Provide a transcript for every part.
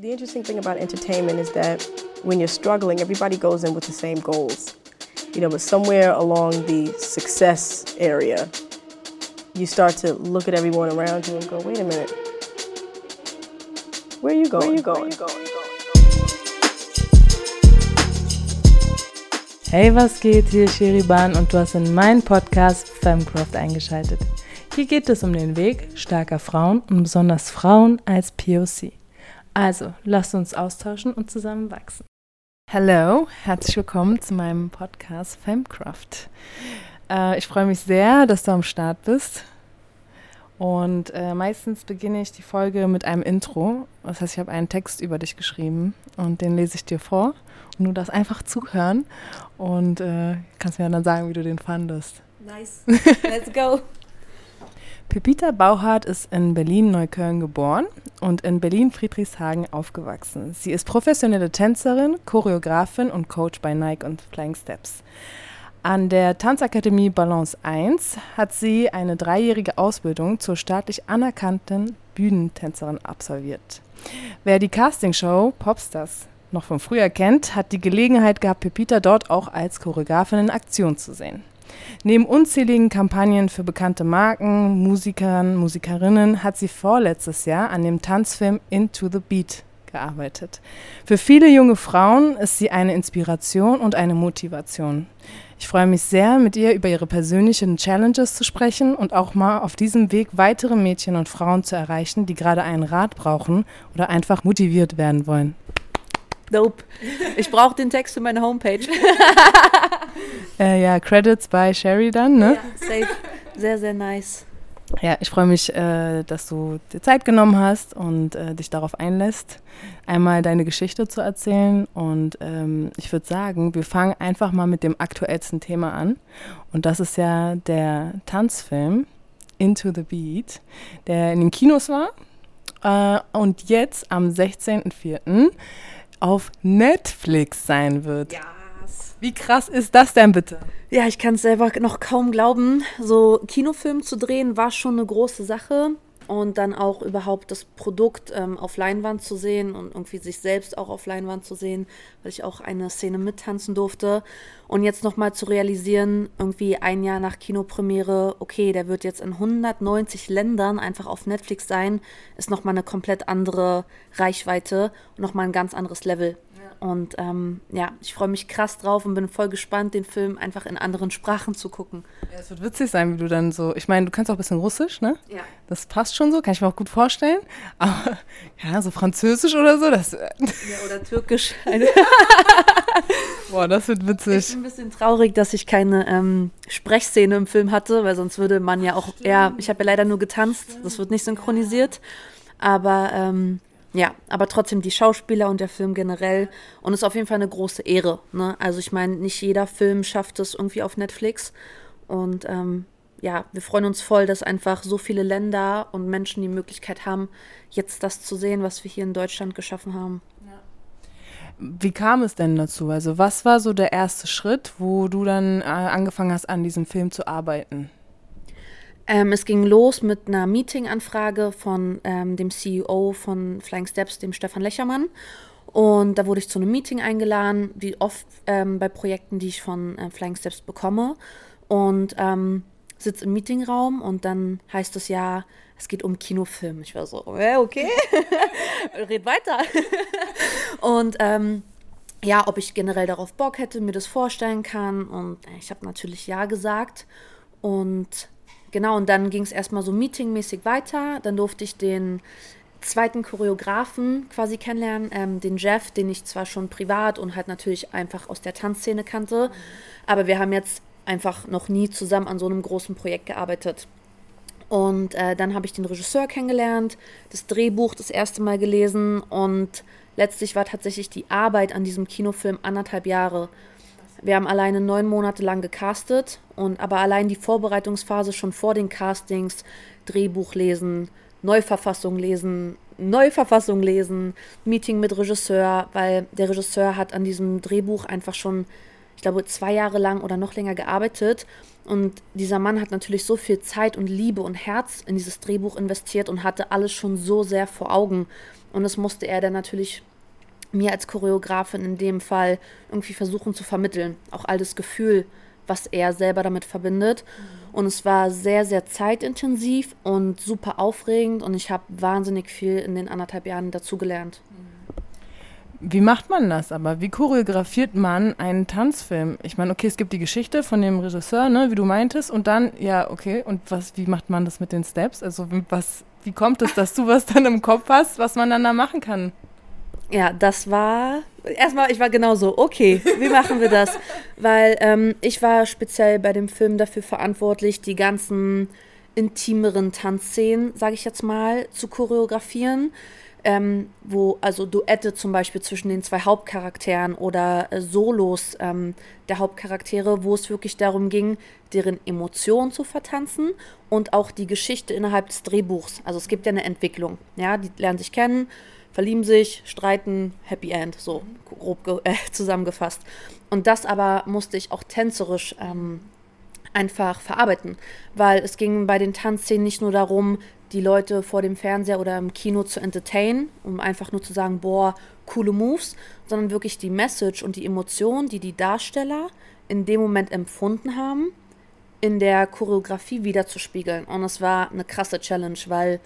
The interesting thing about entertainment is that when you're struggling, everybody goes in with the same goals. You know, but somewhere along the success area, you start to look at everyone around you and go, wait a minute. Where are you going? Where are you going? Where are you going? Hey, was geht? Hier ist Sheriban und du hast in meinen Podcast Femcraft eingeschaltet. Hier geht es um den Weg starker Frauen und besonders Frauen als POC. Also, lasst uns austauschen und zusammen wachsen. Hallo, herzlich willkommen zu meinem Podcast Femcraft. Äh, ich freue mich sehr, dass du am Start bist. Und äh, meistens beginne ich die Folge mit einem Intro. Das heißt, ich habe einen Text über dich geschrieben und den lese ich dir vor. Und du darfst einfach zuhören und äh, kannst mir dann sagen, wie du den fandest. Nice. Let's go. Pepita Bauhardt ist in Berlin-Neukölln geboren und in Berlin-Friedrichshagen aufgewachsen. Sie ist professionelle Tänzerin, Choreografin und Coach bei Nike und Flying Steps. An der Tanzakademie Balance 1 hat sie eine dreijährige Ausbildung zur staatlich anerkannten Bühnentänzerin absolviert. Wer die Castingshow Popstars noch von früher kennt, hat die Gelegenheit gehabt, Pepita dort auch als Choreografin in Aktion zu sehen. Neben unzähligen Kampagnen für bekannte Marken, Musikern, Musikerinnen hat sie vorletztes Jahr an dem Tanzfilm Into the Beat gearbeitet. Für viele junge Frauen ist sie eine Inspiration und eine Motivation. Ich freue mich sehr, mit ihr über ihre persönlichen Challenges zu sprechen und auch mal auf diesem Weg weitere Mädchen und Frauen zu erreichen, die gerade einen Rat brauchen oder einfach motiviert werden wollen. Dope. Ich brauche den Text für meine Homepage. äh, ja, Credits bei Sherry dann, ne? Ja, safe. Sehr, sehr nice. Ja, ich freue mich, äh, dass du dir Zeit genommen hast und äh, dich darauf einlässt, einmal deine Geschichte zu erzählen. Und ähm, ich würde sagen, wir fangen einfach mal mit dem aktuellsten Thema an. Und das ist ja der Tanzfilm Into the Beat, der in den Kinos war. Äh, und jetzt am 16.04 auf Netflix sein wird. Yes. Wie krass ist das denn bitte? Ja, ich kann es selber noch kaum glauben. So Kinofilm zu drehen war schon eine große Sache und dann auch überhaupt das Produkt ähm, auf Leinwand zu sehen und irgendwie sich selbst auch auf Leinwand zu sehen, weil ich auch eine Szene mittanzen durfte. Und jetzt nochmal zu realisieren, irgendwie ein Jahr nach Kinopremiere, okay, der wird jetzt in 190 Ländern einfach auf Netflix sein, ist nochmal eine komplett andere Reichweite und nochmal ein ganz anderes Level. Und ähm, ja, ich freue mich krass drauf und bin voll gespannt, den Film einfach in anderen Sprachen zu gucken. Ja, es wird witzig sein, wie du dann so. Ich meine, du kannst auch ein bisschen Russisch, ne? Ja. Das passt schon so, kann ich mir auch gut vorstellen. Aber ja, so Französisch oder so, das. Ja, oder Türkisch. Boah, das wird witzig. Ich bin ein bisschen traurig, dass ich keine ähm, Sprechszene im Film hatte, weil sonst würde man ja auch. Ja, ich habe ja leider nur getanzt, das wird nicht synchronisiert. Aber ähm, ja, aber trotzdem die Schauspieler und der Film generell. Und es ist auf jeden Fall eine große Ehre. Ne? Also ich meine, nicht jeder Film schafft es irgendwie auf Netflix. Und ähm, ja, wir freuen uns voll, dass einfach so viele Länder und Menschen die Möglichkeit haben, jetzt das zu sehen, was wir hier in Deutschland geschaffen haben. Wie kam es denn dazu? Also was war so der erste Schritt, wo du dann äh, angefangen hast, an diesem Film zu arbeiten? Ähm, es ging los mit einer Meeting-Anfrage von ähm, dem CEO von Flying Steps, dem Stefan Lechermann. Und da wurde ich zu einem Meeting eingeladen, wie oft ähm, bei Projekten, die ich von äh, Flying Steps bekomme. Und ähm, sitze im Meetingraum und dann heißt es ja, es geht um Kinofilm. Ich war so, okay, red weiter. und ähm, ja, ob ich generell darauf Bock hätte, mir das vorstellen kann. Und ich habe natürlich ja gesagt. Und Genau, und dann ging es erstmal so meetingmäßig weiter. Dann durfte ich den zweiten Choreografen quasi kennenlernen, ähm, den Jeff, den ich zwar schon privat und halt natürlich einfach aus der Tanzszene kannte, aber wir haben jetzt einfach noch nie zusammen an so einem großen Projekt gearbeitet. Und äh, dann habe ich den Regisseur kennengelernt, das Drehbuch das erste Mal gelesen und letztlich war tatsächlich die Arbeit an diesem Kinofilm anderthalb Jahre. Wir haben alleine neun Monate lang gecastet und aber allein die Vorbereitungsphase schon vor den Castings, Drehbuch lesen, Neuverfassung lesen, Neuverfassung lesen, Meeting mit Regisseur, weil der Regisseur hat an diesem Drehbuch einfach schon ich glaube, zwei Jahre lang oder noch länger gearbeitet. Und dieser Mann hat natürlich so viel Zeit und Liebe und Herz in dieses Drehbuch investiert und hatte alles schon so sehr vor Augen. Und das musste er dann natürlich mir als Choreografin in dem Fall irgendwie versuchen zu vermitteln. Auch all das Gefühl, was er selber damit verbindet. Und es war sehr, sehr zeitintensiv und super aufregend und ich habe wahnsinnig viel in den anderthalb Jahren dazugelernt. Wie macht man das aber? Wie choreografiert man einen Tanzfilm? Ich meine, okay, es gibt die Geschichte von dem Regisseur, ne, wie du meintest, und dann, ja, okay, und was, wie macht man das mit den Steps? Also was, wie kommt es, dass du was dann im Kopf hast, was man dann da machen kann? Ja, das war erstmal, ich war genauso, okay, wie machen wir das? Weil ähm, ich war speziell bei dem Film dafür verantwortlich, die ganzen intimeren Tanzszenen, sage ich jetzt mal, zu choreografieren. Ähm, wo also Duette zum Beispiel zwischen den zwei Hauptcharakteren oder äh, Solos ähm, der Hauptcharaktere, wo es wirklich darum ging, deren Emotionen zu vertanzen und auch die Geschichte innerhalb des Drehbuchs. Also es gibt ja eine Entwicklung, ja, die lernen sich kennen, verlieben sich, streiten, Happy End, so grob äh, zusammengefasst. Und das aber musste ich auch tänzerisch ähm, einfach verarbeiten, weil es ging bei den Tanzszenen nicht nur darum, die Leute vor dem Fernseher oder im Kino zu entertainen, um einfach nur zu sagen, boah, coole Moves, sondern wirklich die Message und die Emotion, die die Darsteller in dem Moment empfunden haben, in der Choreografie wiederzuspiegeln. Und es war eine krasse Challenge, weil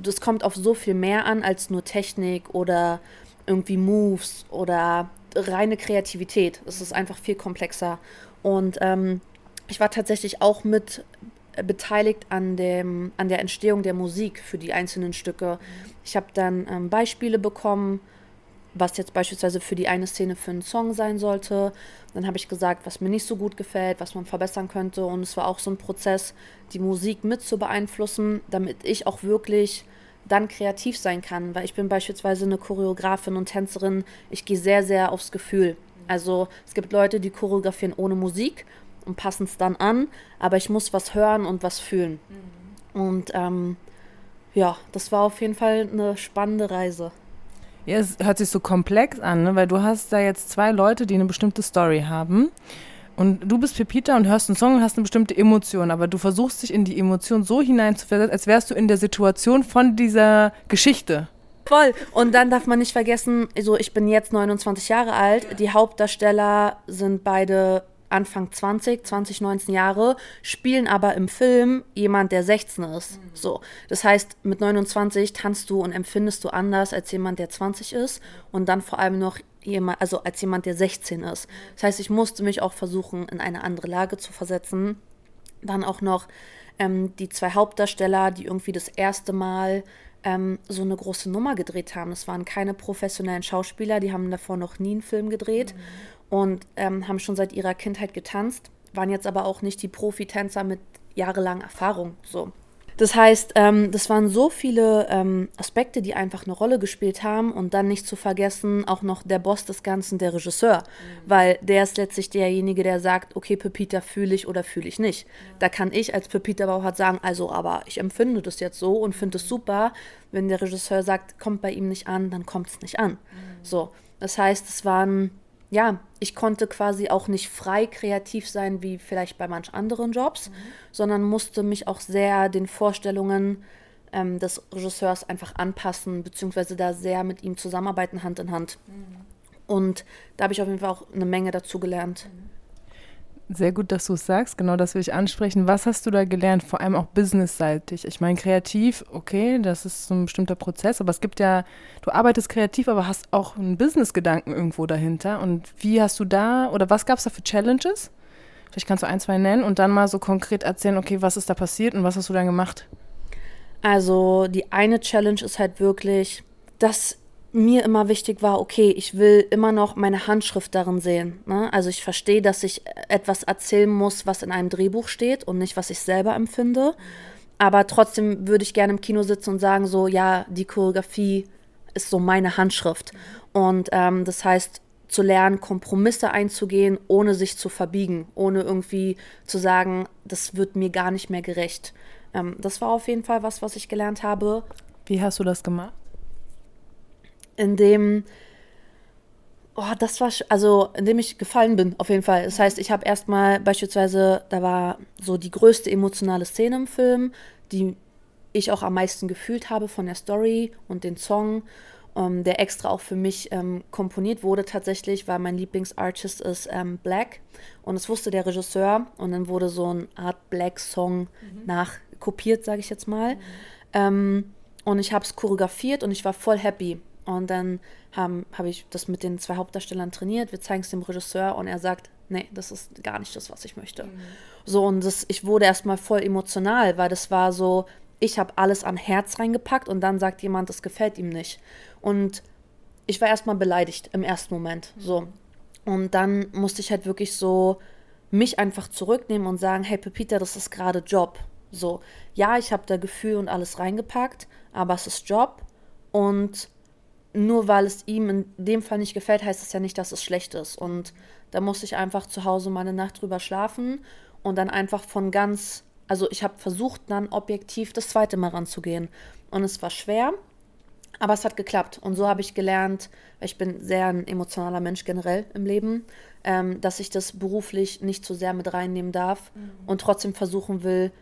das kommt auf so viel mehr an als nur Technik oder irgendwie Moves oder reine Kreativität. Es ist einfach viel komplexer. Und ähm, ich war tatsächlich auch mit beteiligt an, dem, an der Entstehung der Musik für die einzelnen Stücke. Ich habe dann ähm, Beispiele bekommen was jetzt beispielsweise für die eine Szene für einen Song sein sollte. Dann habe ich gesagt, was mir nicht so gut gefällt, was man verbessern könnte. Und es war auch so ein Prozess, die Musik mit zu beeinflussen, damit ich auch wirklich dann kreativ sein kann. Weil ich bin beispielsweise eine Choreografin und Tänzerin. Ich gehe sehr, sehr aufs Gefühl. Also es gibt Leute, die choreografieren ohne Musik und passen es dann an, aber ich muss was hören und was fühlen. Mhm. Und ähm, ja, das war auf jeden Fall eine spannende Reise. Ja, es hört sich so komplex an, ne? weil du hast da jetzt zwei Leute, die eine bestimmte Story haben. Und du bist Pepita und hörst einen Song und hast eine bestimmte Emotion, aber du versuchst dich in die Emotion so hineinzuversetzen, als wärst du in der Situation von dieser Geschichte. Voll. Und dann darf man nicht vergessen, also ich bin jetzt 29 Jahre alt, die Hauptdarsteller sind beide Anfang 20, 20, 19 Jahre, spielen aber im Film jemand, der 16 ist. Mhm. So. Das heißt, mit 29 tanzt du und empfindest du anders als jemand, der 20 ist und dann vor allem noch jemand, also als jemand, der 16 ist. Das heißt, ich musste mich auch versuchen, in eine andere Lage zu versetzen. Dann auch noch ähm, die zwei Hauptdarsteller, die irgendwie das erste Mal ähm, so eine große Nummer gedreht haben. Es waren keine professionellen Schauspieler, die haben davor noch nie einen Film gedreht. Mhm und ähm, haben schon seit ihrer Kindheit getanzt, waren jetzt aber auch nicht die Profitänzer mit jahrelanger Erfahrung. So. Das heißt, ähm, das waren so viele ähm, Aspekte, die einfach eine Rolle gespielt haben und dann nicht zu vergessen, auch noch der Boss des Ganzen, der Regisseur, mhm. weil der ist letztlich derjenige, der sagt, okay, Pepita fühle ich oder fühle ich nicht. Mhm. Da kann ich als Pepita Bauhardt sagen, also, aber ich empfinde das jetzt so und finde es super. Wenn der Regisseur sagt, kommt bei ihm nicht an, dann kommt es nicht an. Mhm. So, das heißt, es waren ja, ich konnte quasi auch nicht frei kreativ sein wie vielleicht bei manch anderen Jobs, mhm. sondern musste mich auch sehr den Vorstellungen ähm, des Regisseurs einfach anpassen, beziehungsweise da sehr mit ihm zusammenarbeiten, Hand in Hand. Mhm. Und da habe ich auf jeden Fall auch eine Menge dazu gelernt. Mhm. Sehr gut, dass du es sagst. Genau das will ich ansprechen. Was hast du da gelernt? Vor allem auch businessseitig. Ich meine, kreativ, okay, das ist so ein bestimmter Prozess, aber es gibt ja, du arbeitest kreativ, aber hast auch einen Business-Gedanken irgendwo dahinter. Und wie hast du da, oder was gab es da für Challenges? Vielleicht kannst du ein, zwei nennen und dann mal so konkret erzählen, okay, was ist da passiert und was hast du dann gemacht? Also, die eine Challenge ist halt wirklich, dass mir immer wichtig war, okay, ich will immer noch meine Handschrift darin sehen. Ne? Also ich verstehe, dass ich etwas erzählen muss, was in einem Drehbuch steht und nicht, was ich selber empfinde. Aber trotzdem würde ich gerne im Kino sitzen und sagen, so, ja, die Choreografie ist so meine Handschrift. Und ähm, das heißt, zu lernen, Kompromisse einzugehen, ohne sich zu verbiegen, ohne irgendwie zu sagen, das wird mir gar nicht mehr gerecht. Ähm, das war auf jeden Fall was, was ich gelernt habe. Wie hast du das gemacht? In dem Oh, das war, also, indem ich gefallen bin, auf jeden Fall. Das heißt, ich habe erstmal beispielsweise, da war so die größte emotionale Szene im Film, die ich auch am meisten gefühlt habe von der Story und den Song, ähm, der extra auch für mich ähm, komponiert wurde tatsächlich, weil mein Lieblingsartist ist ähm, Black und das wusste der Regisseur und dann wurde so eine Art Black-Song mhm. nachkopiert, sage ich jetzt mal. Mhm. Ähm, und ich habe es choreografiert und ich war voll happy. Und dann habe hab ich das mit den zwei Hauptdarstellern trainiert. Wir zeigen es dem Regisseur und er sagt, nee, das ist gar nicht das, was ich möchte. Mhm. So, und das, ich wurde erstmal voll emotional, weil das war so, ich habe alles an Herz reingepackt und dann sagt jemand, das gefällt ihm nicht. Und ich war erstmal beleidigt im ersten Moment. Mhm. So. Und dann musste ich halt wirklich so mich einfach zurücknehmen und sagen, hey Pepita, das ist gerade Job. So, ja, ich habe da Gefühl und alles reingepackt, aber es ist Job und nur weil es ihm in dem Fall nicht gefällt, heißt es ja nicht, dass es schlecht ist. Und da musste ich einfach zu Hause mal eine Nacht drüber schlafen und dann einfach von ganz, also ich habe versucht, dann objektiv das zweite Mal ranzugehen. Und es war schwer, aber es hat geklappt. Und so habe ich gelernt, ich bin sehr ein emotionaler Mensch generell im Leben, ähm, dass ich das beruflich nicht zu sehr mit reinnehmen darf mhm. und trotzdem versuchen will,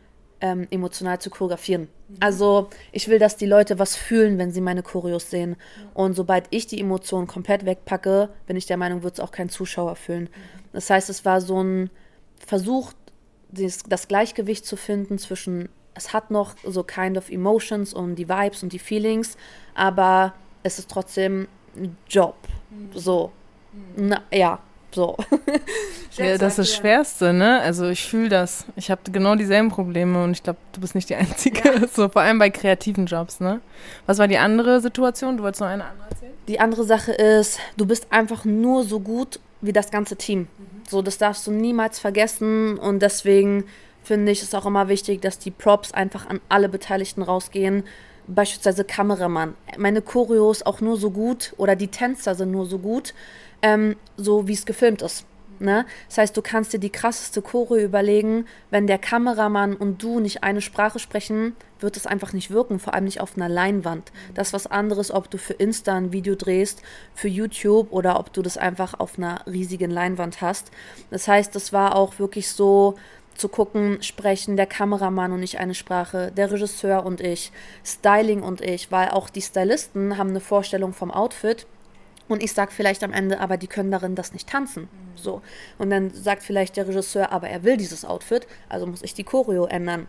ähm, emotional zu choreografieren. Mhm. Also ich will, dass die Leute was fühlen, wenn sie meine Choreos sehen. Mhm. Und sobald ich die Emotionen komplett wegpacke, bin ich der Meinung, wird es auch kein Zuschauer fühlen. Mhm. Das heißt, es war so ein Versuch, das, das Gleichgewicht zu finden zwischen, es hat noch so kind of emotions und die Vibes und die Feelings, aber es ist trotzdem ein Job. Mhm. So. Na, ja, so. ja, das ist das Schwerste, ne? Also ich fühle das. Ich habe genau dieselben Probleme und ich glaube, du bist nicht die Einzige. Ja. So, vor allem bei kreativen Jobs, ne? Was war die andere Situation? Du wolltest noch eine andere erzählen? Die andere Sache ist, du bist einfach nur so gut wie das ganze Team. Mhm. So, das darfst du niemals vergessen und deswegen finde ich es auch immer wichtig, dass die Props einfach an alle Beteiligten rausgehen beispielsweise Kameramann. Meine Choreos auch nur so gut oder die Tänzer sind nur so gut, ähm, so wie es gefilmt ist. Ne? Das heißt, du kannst dir die krasseste Choreo überlegen, wenn der Kameramann und du nicht eine Sprache sprechen, wird es einfach nicht wirken, vor allem nicht auf einer Leinwand. Das ist was anderes, ob du für Insta ein Video drehst, für YouTube oder ob du das einfach auf einer riesigen Leinwand hast. Das heißt, das war auch wirklich so zu gucken, sprechen der Kameramann und ich eine Sprache, der Regisseur und ich, Styling und ich, weil auch die Stylisten haben eine Vorstellung vom Outfit und ich sage vielleicht am Ende, aber die können darin das nicht tanzen. So. Und dann sagt vielleicht der Regisseur, aber er will dieses Outfit, also muss ich die Choreo ändern.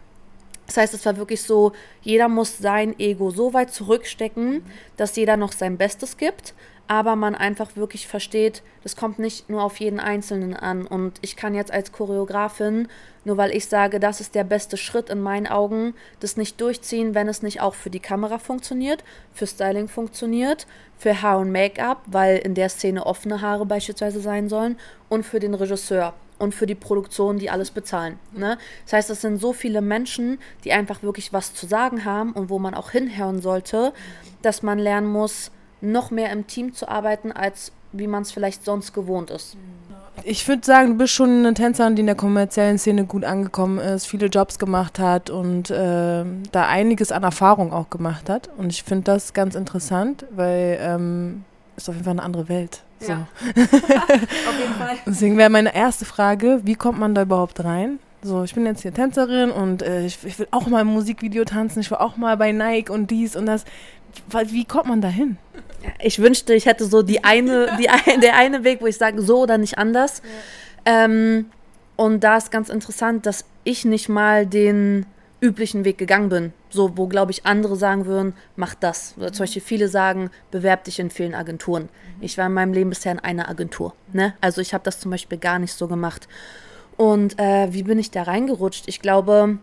Das heißt, es war wirklich so, jeder muss sein Ego so weit zurückstecken, dass jeder noch sein Bestes gibt, aber man einfach wirklich versteht, das kommt nicht nur auf jeden Einzelnen an. Und ich kann jetzt als Choreografin, nur weil ich sage, das ist der beste Schritt in meinen Augen, das nicht durchziehen, wenn es nicht auch für die Kamera funktioniert, für Styling funktioniert, für Haar und Make-up, weil in der Szene offene Haare beispielsweise sein sollen, und für den Regisseur und für die Produktion, die alles bezahlen. Ne? Das heißt, es sind so viele Menschen, die einfach wirklich was zu sagen haben und wo man auch hinhören sollte, dass man lernen muss, noch mehr im Team zu arbeiten, als wie man es vielleicht sonst gewohnt ist. Ich würde sagen, du bist schon eine Tänzerin, die in der kommerziellen Szene gut angekommen ist, viele Jobs gemacht hat und äh, da einiges an Erfahrung auch gemacht hat. Und ich finde das ganz interessant, weil ähm, ist auf jeden Fall eine andere Welt. So. Ja. auf jeden Fall. Deswegen wäre meine erste Frage, wie kommt man da überhaupt rein? So, ich bin jetzt hier Tänzerin und äh, ich, ich, will auch mal im Musikvideo tanzen, ich will auch mal bei Nike und dies und das. Wie kommt man da hin? Ich wünschte, ich hätte so die eine, die ein, der eine Weg, wo ich sage, so oder nicht anders. Ja. Ähm, und da ist ganz interessant, dass ich nicht mal den üblichen Weg gegangen bin. So, wo, glaube ich, andere sagen würden, mach das. Oder zum Beispiel viele sagen, bewerb dich in vielen Agenturen. Mhm. Ich war in meinem Leben bisher in einer Agentur. Ne? Also ich habe das zum Beispiel gar nicht so gemacht. Und äh, wie bin ich da reingerutscht? Ich glaube,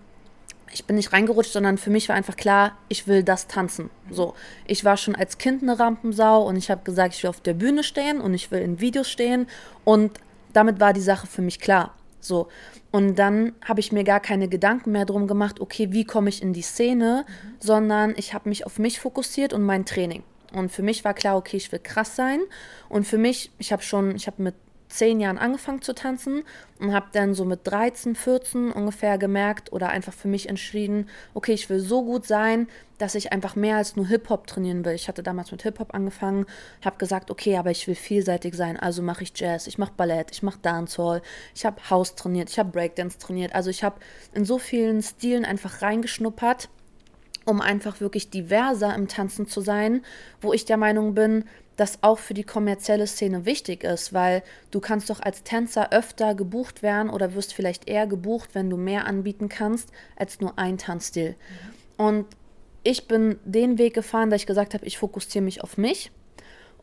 ich bin nicht reingerutscht, sondern für mich war einfach klar, ich will das tanzen. So, ich war schon als Kind eine Rampensau und ich habe gesagt, ich will auf der Bühne stehen und ich will in Videos stehen und damit war die Sache für mich klar. So, und dann habe ich mir gar keine Gedanken mehr drum gemacht, okay, wie komme ich in die Szene, mhm. sondern ich habe mich auf mich fokussiert und mein Training. Und für mich war klar, okay, ich will krass sein. Und für mich, ich habe schon, ich habe mit zehn Jahren angefangen zu tanzen und habe dann so mit 13, 14 ungefähr gemerkt oder einfach für mich entschieden, okay, ich will so gut sein, dass ich einfach mehr als nur Hip-Hop trainieren will. Ich hatte damals mit Hip-Hop angefangen, habe gesagt, okay, aber ich will vielseitig sein, also mache ich Jazz, ich mache Ballett, ich mache Dancehall, ich habe House trainiert, ich habe Breakdance trainiert. Also ich habe in so vielen Stilen einfach reingeschnuppert um einfach wirklich diverser im Tanzen zu sein, wo ich der Meinung bin, das auch für die kommerzielle Szene wichtig ist, weil du kannst doch als Tänzer öfter gebucht werden oder wirst vielleicht eher gebucht, wenn du mehr anbieten kannst als nur ein Tanzstil. Mhm. Und ich bin den Weg gefahren, dass ich gesagt habe, ich fokussiere mich auf mich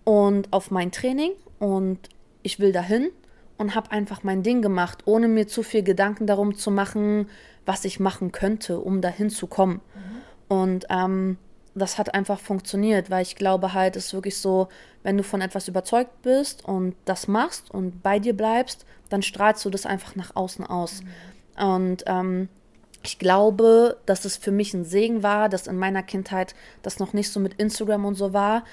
und auf mein Training und ich will dahin und habe einfach mein Ding gemacht, ohne mir zu viel Gedanken darum zu machen, was ich machen könnte, um dahin zu kommen. Mhm. Und ähm, das hat einfach funktioniert, weil ich glaube halt, es ist wirklich so, wenn du von etwas überzeugt bist und das machst und bei dir bleibst, dann strahlst du das einfach nach außen aus. Mhm. Und ähm, ich glaube, dass es für mich ein Segen war, dass in meiner Kindheit das noch nicht so mit Instagram und so war.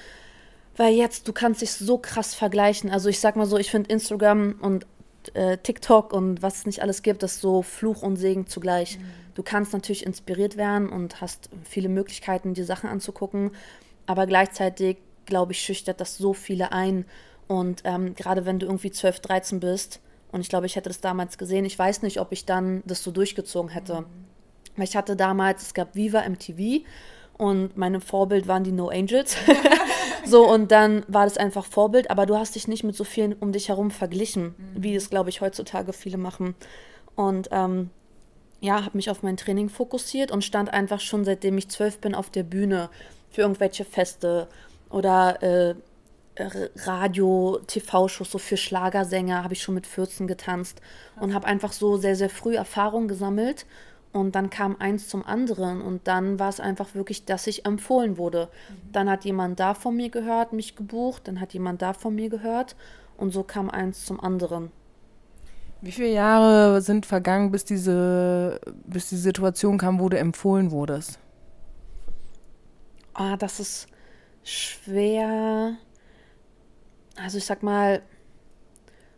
Weil jetzt, du kannst dich so krass vergleichen. Also ich sag mal so, ich finde Instagram und äh, TikTok und was es nicht alles gibt, das so Fluch und Segen zugleich. Mhm. Du kannst natürlich inspiriert werden und hast viele Möglichkeiten, dir Sachen anzugucken, aber gleichzeitig, glaube ich, schüchtert das so viele ein. Und ähm, gerade wenn du irgendwie 12, 13 bist, und ich glaube, ich hätte das damals gesehen, ich weiß nicht, ob ich dann das so durchgezogen hätte. Mhm. Weil ich hatte damals, es gab Viva MTV und meine Vorbild waren die No Angels. so, und dann war das einfach Vorbild, aber du hast dich nicht mit so vielen um dich herum verglichen, mhm. wie es, glaube ich, heutzutage viele machen. Und ähm, ja, habe mich auf mein Training fokussiert und stand einfach schon seitdem ich zwölf bin auf der Bühne für irgendwelche Feste oder äh, Radio, TV-Shows, so für Schlagersänger habe ich schon mit 14 getanzt und habe einfach so sehr, sehr früh Erfahrung gesammelt. Und dann kam eins zum anderen und dann war es einfach wirklich, dass ich empfohlen wurde. Mhm. Dann hat jemand da von mir gehört, mich gebucht, dann hat jemand da von mir gehört und so kam eins zum anderen. Wie viele Jahre sind vergangen, bis diese, bis die Situation kam, wo du empfohlen wurdest? Ah, das ist schwer. Also ich sag mal,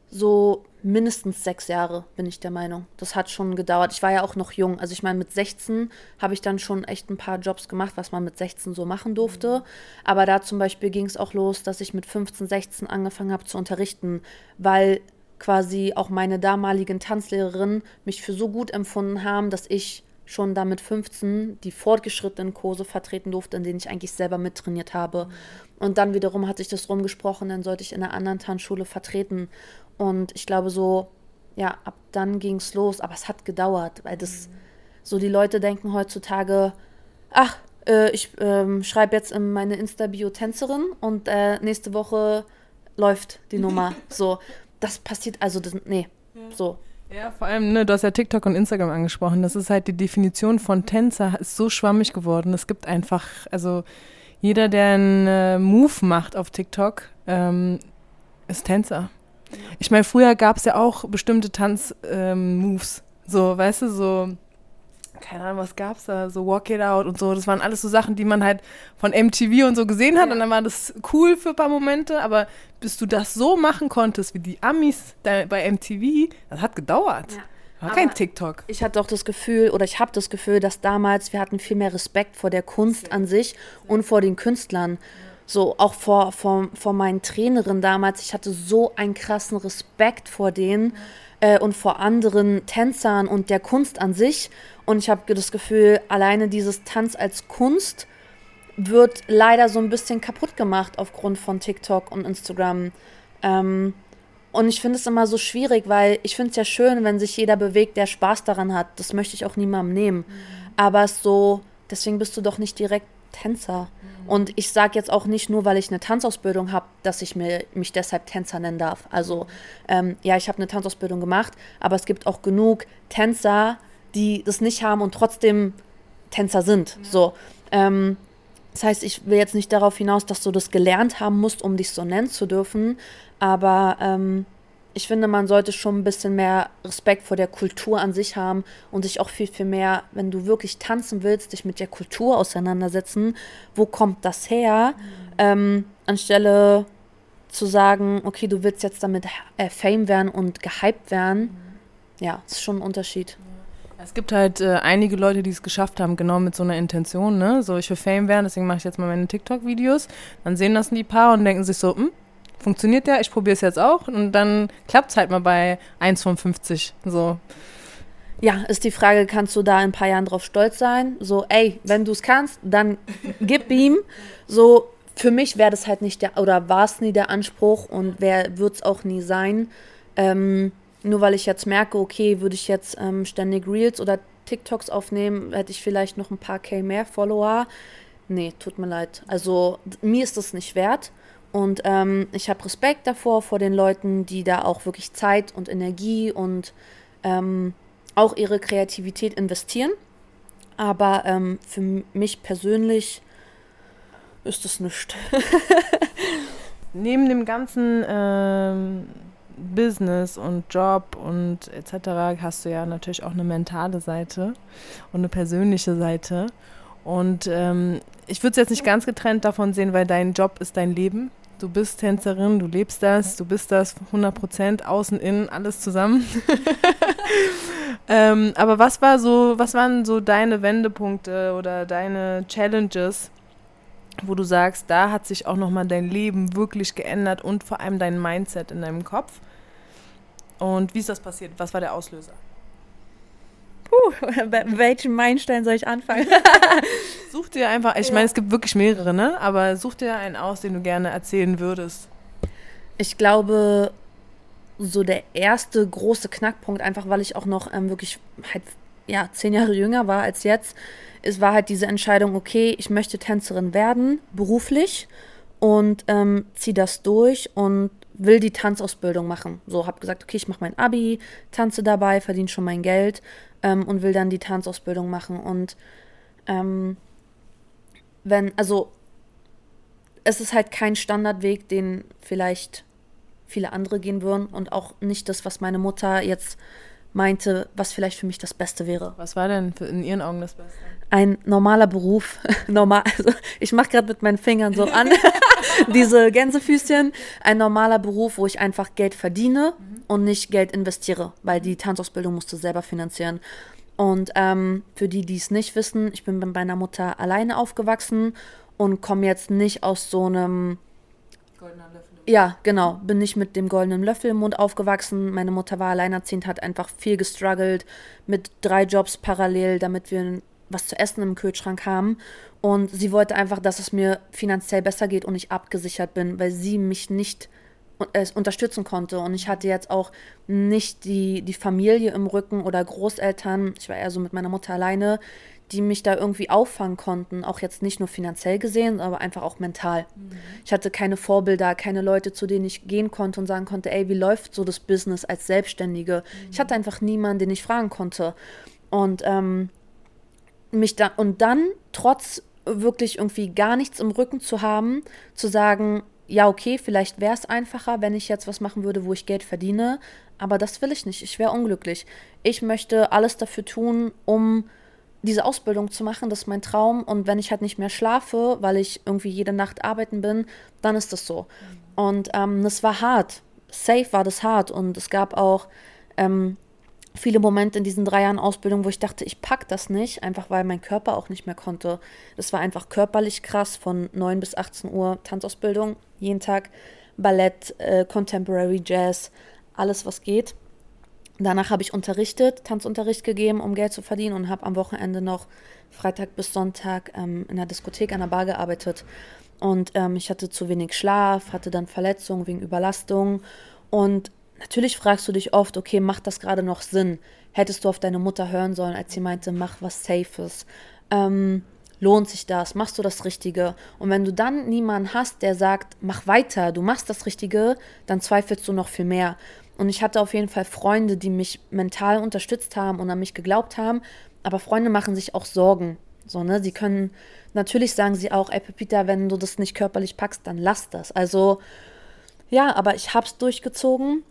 so mindestens sechs Jahre, bin ich der Meinung. Das hat schon gedauert. Ich war ja auch noch jung. Also ich meine, mit 16 habe ich dann schon echt ein paar Jobs gemacht, was man mit 16 so machen durfte. Aber da zum Beispiel ging es auch los, dass ich mit 15, 16 angefangen habe zu unterrichten, weil quasi auch meine damaligen Tanzlehrerinnen mich für so gut empfunden haben, dass ich schon da mit 15 die fortgeschrittenen Kurse vertreten durfte, in denen ich eigentlich selber mittrainiert habe. Und dann wiederum hat sich das rumgesprochen, dann sollte ich in einer anderen Tanzschule vertreten. Und ich glaube so, ja, ab dann ging es los, aber es hat gedauert, weil das so die Leute denken heutzutage, ach, äh, ich ähm, schreibe jetzt in meine Insta-Bio Tänzerin und äh, nächste Woche läuft die Nummer. so, das passiert, also, das, nee, ja. so. Ja, vor allem, ne, du hast ja TikTok und Instagram angesprochen. Das ist halt die Definition von Tänzer, ist so schwammig geworden. Es gibt einfach, also jeder, der einen äh, Move macht auf TikTok, ähm, ist Tänzer. Ich meine, früher gab es ja auch bestimmte Tanzmoves. Ähm, so, weißt du, so keine Ahnung, was gab's da, so Walk It Out und so. Das waren alles so Sachen, die man halt von MTV und so gesehen hat ja. und dann war das cool für ein paar Momente, aber bis du das so machen konntest wie die Amis bei MTV, das hat gedauert. Ja. War kein TikTok. Ich hatte auch das Gefühl, oder ich habe das Gefühl, dass damals wir hatten viel mehr Respekt vor der Kunst an sich und vor den Künstlern. So auch vor, vor, vor meinen Trainerinnen damals. Ich hatte so einen krassen Respekt vor denen äh, und vor anderen Tänzern und der Kunst an sich. Und ich habe das Gefühl, alleine dieses Tanz als Kunst wird leider so ein bisschen kaputt gemacht aufgrund von TikTok und Instagram. Ähm, und ich finde es immer so schwierig, weil ich finde es ja schön, wenn sich jeder bewegt, der Spaß daran hat. Das möchte ich auch niemandem nehmen. Mhm. Aber es so, deswegen bist du doch nicht direkt Tänzer. Mhm. Und ich sage jetzt auch nicht nur, weil ich eine Tanzausbildung habe, dass ich mir, mich deshalb Tänzer nennen darf. Also ähm, ja, ich habe eine Tanzausbildung gemacht, aber es gibt auch genug Tänzer, die das nicht haben und trotzdem Tänzer sind. Ja. So. Ähm, das heißt, ich will jetzt nicht darauf hinaus, dass du das gelernt haben musst, um dich so nennen zu dürfen. Aber ähm, ich finde, man sollte schon ein bisschen mehr Respekt vor der Kultur an sich haben und sich auch viel, viel mehr, wenn du wirklich tanzen willst, dich mit der Kultur auseinandersetzen. Wo kommt das her? Mhm. Ähm, anstelle zu sagen, okay, du willst jetzt damit äh, Fame werden und gehypt werden, mhm. ja, ist schon ein Unterschied. Es gibt halt äh, einige Leute, die es geschafft haben, genau mit so einer Intention, ne? So, ich will Fame werden, deswegen mache ich jetzt mal meine TikTok-Videos. Dann sehen das die paar und denken sich so, hm, funktioniert der, ich probiere es jetzt auch. Und dann klappt es halt mal bei 1 von 50. So. Ja, ist die Frage, kannst du da in ein paar Jahren drauf stolz sein? So, ey, wenn du es kannst, dann gib ihm. So, für mich wäre das halt nicht der, oder war es nie der Anspruch und wird es auch nie sein. Ähm, nur weil ich jetzt merke, okay, würde ich jetzt ähm, ständig Reels oder TikToks aufnehmen, hätte ich vielleicht noch ein paar K mehr Follower. Nee, tut mir leid. Also mir ist das nicht wert. Und ähm, ich habe Respekt davor, vor den Leuten, die da auch wirklich Zeit und Energie und ähm, auch ihre Kreativität investieren. Aber ähm, für mich persönlich ist das nichts. Neben dem ganzen ähm, Business und Job und etc. hast du ja natürlich auch eine mentale Seite und eine persönliche Seite. Und ähm, ich würde es jetzt nicht ganz getrennt davon sehen, weil dein Job ist dein Leben. Du bist Tänzerin, du lebst das, du bist das 100 Prozent, außen, innen, alles zusammen. ähm, aber was war so, was waren so deine Wendepunkte oder deine Challenges, wo du sagst, da hat sich auch nochmal dein Leben wirklich geändert und vor allem dein Mindset in deinem Kopf? Und wie ist das passiert? Was war der Auslöser? Puh, welchen Meilenstein soll ich anfangen? such dir einfach, ich ja. meine, es gibt wirklich mehrere, ne? Aber such dir einen aus, den du gerne erzählen würdest. Ich glaube, so der erste große Knackpunkt, einfach weil ich auch noch ähm, wirklich halt, ja, zehn Jahre jünger war als jetzt, es war halt diese Entscheidung, okay, ich möchte Tänzerin werden, beruflich und ähm, ziehe das durch und will die Tanzausbildung machen. So, habe gesagt, okay, ich mache mein Abi, tanze dabei, verdiene schon mein Geld ähm, und will dann die Tanzausbildung machen. Und ähm, wenn, also es ist halt kein Standardweg, den vielleicht viele andere gehen würden und auch nicht das, was meine Mutter jetzt meinte, was vielleicht für mich das Beste wäre. Was war denn in Ihren Augen das Beste? Ein normaler Beruf, normal, also ich mache gerade mit meinen Fingern so an, diese Gänsefüßchen, ein normaler Beruf, wo ich einfach Geld verdiene mhm. und nicht Geld investiere, weil die Tanzausbildung musste selber finanzieren. Und ähm, für die, die es nicht wissen, ich bin bei meiner Mutter alleine aufgewachsen und komme jetzt nicht aus so einem Goldener Löffel. Ja, genau. Bin nicht mit dem goldenen Löffel im Mund aufgewachsen. Meine Mutter war alleinerziehend, hat einfach viel gestruggelt mit drei Jobs parallel, damit wir was zu essen im Kühlschrank haben. Und sie wollte einfach, dass es mir finanziell besser geht und ich abgesichert bin, weil sie mich nicht äh, unterstützen konnte. Und ich hatte jetzt auch nicht die, die Familie im Rücken oder Großeltern. Ich war eher so mit meiner Mutter alleine, die mich da irgendwie auffangen konnten, auch jetzt nicht nur finanziell gesehen, aber einfach auch mental. Mhm. Ich hatte keine Vorbilder, keine Leute, zu denen ich gehen konnte und sagen konnte, ey, wie läuft so das Business als Selbstständige? Mhm. Ich hatte einfach niemanden, den ich fragen konnte. Und ähm, mich da und dann trotz wirklich irgendwie gar nichts im Rücken zu haben, zu sagen, ja, okay, vielleicht wäre es einfacher, wenn ich jetzt was machen würde, wo ich Geld verdiene, aber das will ich nicht. Ich wäre unglücklich. Ich möchte alles dafür tun, um diese Ausbildung zu machen, das ist mein Traum. Und wenn ich halt nicht mehr schlafe, weil ich irgendwie jede Nacht arbeiten bin, dann ist das so. Mhm. Und ähm, das war hart. Safe war das hart. Und es gab auch ähm, viele Momente in diesen drei Jahren Ausbildung, wo ich dachte, ich pack das nicht, einfach weil mein Körper auch nicht mehr konnte. Das war einfach körperlich krass, von 9 bis 18 Uhr Tanzausbildung, jeden Tag Ballett, äh, Contemporary Jazz, alles was geht. Danach habe ich unterrichtet, Tanzunterricht gegeben, um Geld zu verdienen und habe am Wochenende noch Freitag bis Sonntag ähm, in der Diskothek an der Bar gearbeitet. Und ähm, ich hatte zu wenig Schlaf, hatte dann Verletzungen wegen Überlastung. Und natürlich fragst du dich oft, okay, macht das gerade noch Sinn? Hättest du auf deine Mutter hören sollen, als sie meinte, mach was Safes? Ähm, lohnt sich das? Machst du das Richtige? Und wenn du dann niemanden hast, der sagt, mach weiter, du machst das Richtige, dann zweifelst du noch viel mehr. Und ich hatte auf jeden Fall Freunde, die mich mental unterstützt haben und an mich geglaubt haben. Aber Freunde machen sich auch Sorgen. So, ne? Sie können, natürlich sagen sie auch, ey Pepita, wenn du das nicht körperlich packst, dann lass das. Also, ja, aber ich hab's durchgezogen.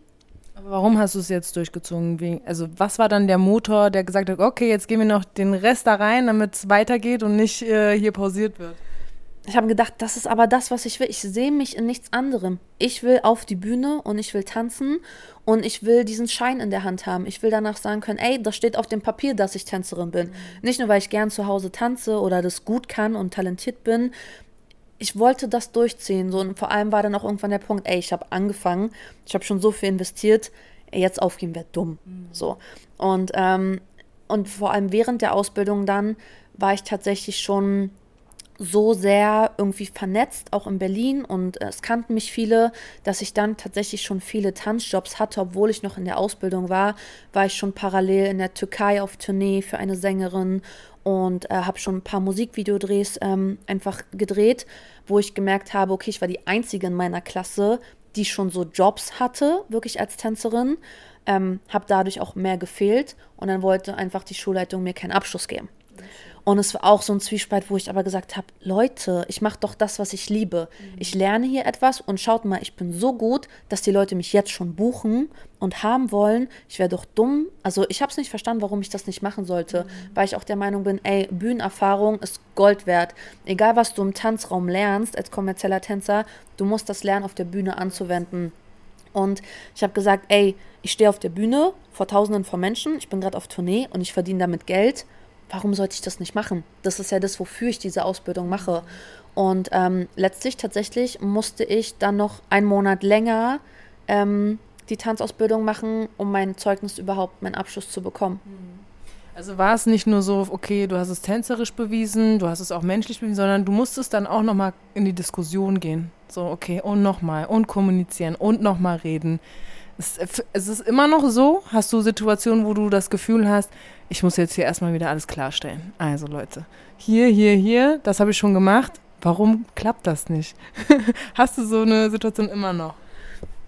Aber warum hast du es jetzt durchgezogen? Also, was war dann der Motor, der gesagt hat, okay, jetzt gehen wir noch den Rest da rein, damit es weitergeht und nicht äh, hier pausiert wird? ich habe gedacht, das ist aber das, was ich will. Ich sehe mich in nichts anderem. Ich will auf die Bühne und ich will tanzen und ich will diesen Schein in der Hand haben. Ich will danach sagen können, ey, das steht auf dem Papier, dass ich Tänzerin bin. Mhm. Nicht nur, weil ich gern zu Hause tanze oder das gut kann und talentiert bin. Ich wollte das durchziehen. So, und vor allem war dann auch irgendwann der Punkt, ey, ich habe angefangen, ich habe schon so viel investiert, jetzt aufgeben wäre dumm. Mhm. So. Und, ähm, und vor allem während der Ausbildung dann war ich tatsächlich schon so sehr irgendwie vernetzt, auch in Berlin. Und es kannten mich viele, dass ich dann tatsächlich schon viele Tanzjobs hatte, obwohl ich noch in der Ausbildung war, war ich schon parallel in der Türkei auf Tournee für eine Sängerin und äh, habe schon ein paar Musikvideodrehs ähm, einfach gedreht, wo ich gemerkt habe, okay, ich war die einzige in meiner Klasse, die schon so Jobs hatte, wirklich als Tänzerin. Ähm, habe dadurch auch mehr gefehlt und dann wollte einfach die Schulleitung mir keinen Abschluss geben. Und es war auch so ein Zwiespalt, wo ich aber gesagt habe, Leute, ich mache doch das, was ich liebe. Mhm. Ich lerne hier etwas und schaut mal, ich bin so gut, dass die Leute mich jetzt schon buchen und haben wollen. Ich wäre doch dumm. Also ich habe es nicht verstanden, warum ich das nicht machen sollte, mhm. weil ich auch der Meinung bin, ey, Bühnenerfahrung ist Gold wert. Egal, was du im Tanzraum lernst als kommerzieller Tänzer, du musst das lernen, auf der Bühne anzuwenden. Und ich habe gesagt, ey, ich stehe auf der Bühne vor Tausenden von Menschen, ich bin gerade auf Tournee und ich verdiene damit Geld warum sollte ich das nicht machen? Das ist ja das, wofür ich diese Ausbildung mache. Und ähm, letztlich tatsächlich musste ich dann noch einen Monat länger ähm, die Tanzausbildung machen, um mein Zeugnis überhaupt, meinen Abschluss zu bekommen. Also war es nicht nur so, okay, du hast es tänzerisch bewiesen, du hast es auch menschlich bewiesen, sondern du musstest dann auch nochmal in die Diskussion gehen. So, okay, und nochmal, und kommunizieren, und nochmal reden. Es, es ist immer noch so, hast du Situationen, wo du das Gefühl hast, ich muss jetzt hier erstmal wieder alles klarstellen. Also Leute, hier, hier, hier, das habe ich schon gemacht. Warum klappt das nicht? Hast du so eine Situation immer noch?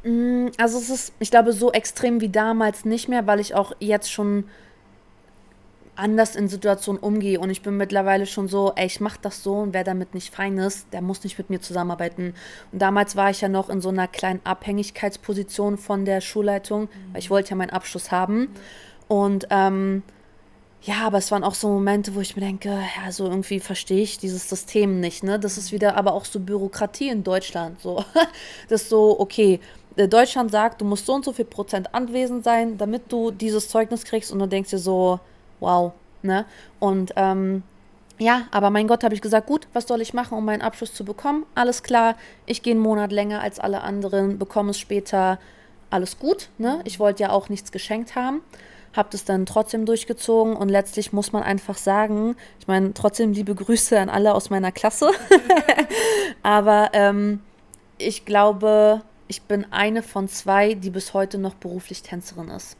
Mm, also es ist, ich glaube, so extrem wie damals nicht mehr, weil ich auch jetzt schon anders in Situationen umgehe und ich bin mittlerweile schon so, ey, ich mache das so und wer damit nicht fein ist, der muss nicht mit mir zusammenarbeiten. Und damals war ich ja noch in so einer kleinen Abhängigkeitsposition von der Schulleitung, weil ich wollte ja meinen Abschluss haben. Und ähm, ja, aber es waren auch so Momente, wo ich mir denke, ja, so irgendwie verstehe ich dieses System nicht, ne? Das ist wieder aber auch so Bürokratie in Deutschland, so. Das ist so, okay, äh, Deutschland sagt, du musst so und so viel Prozent anwesend sein, damit du dieses Zeugnis kriegst und du denkst dir so, wow, ne? Und, ähm, ja, aber mein Gott, habe ich gesagt, gut, was soll ich machen, um meinen Abschluss zu bekommen? Alles klar, ich gehe einen Monat länger als alle anderen, bekomme es später, alles gut, ne? Ich wollte ja auch nichts geschenkt haben habe das dann trotzdem durchgezogen und letztlich muss man einfach sagen, ich meine, trotzdem liebe Grüße an alle aus meiner Klasse, aber ähm, ich glaube, ich bin eine von zwei, die bis heute noch beruflich Tänzerin ist.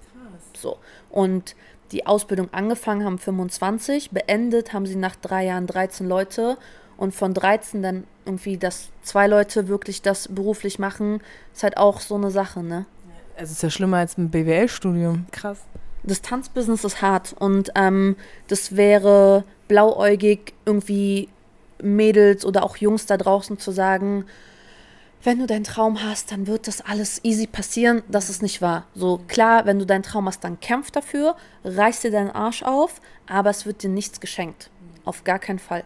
So. Und die Ausbildung angefangen haben 25, beendet haben sie nach drei Jahren 13 Leute und von 13 dann irgendwie, dass zwei Leute wirklich das beruflich machen, ist halt auch so eine Sache, ne? Es ist ja schlimmer als ein BWL-Studium. Krass das Tanzbusiness ist hart und ähm, das wäre blauäugig irgendwie Mädels oder auch Jungs da draußen zu sagen, wenn du deinen Traum hast, dann wird das alles easy passieren. Das ist nicht wahr. So klar, wenn du deinen Traum hast, dann kämpf dafür, reiß dir deinen Arsch auf, aber es wird dir nichts geschenkt. Auf gar keinen Fall.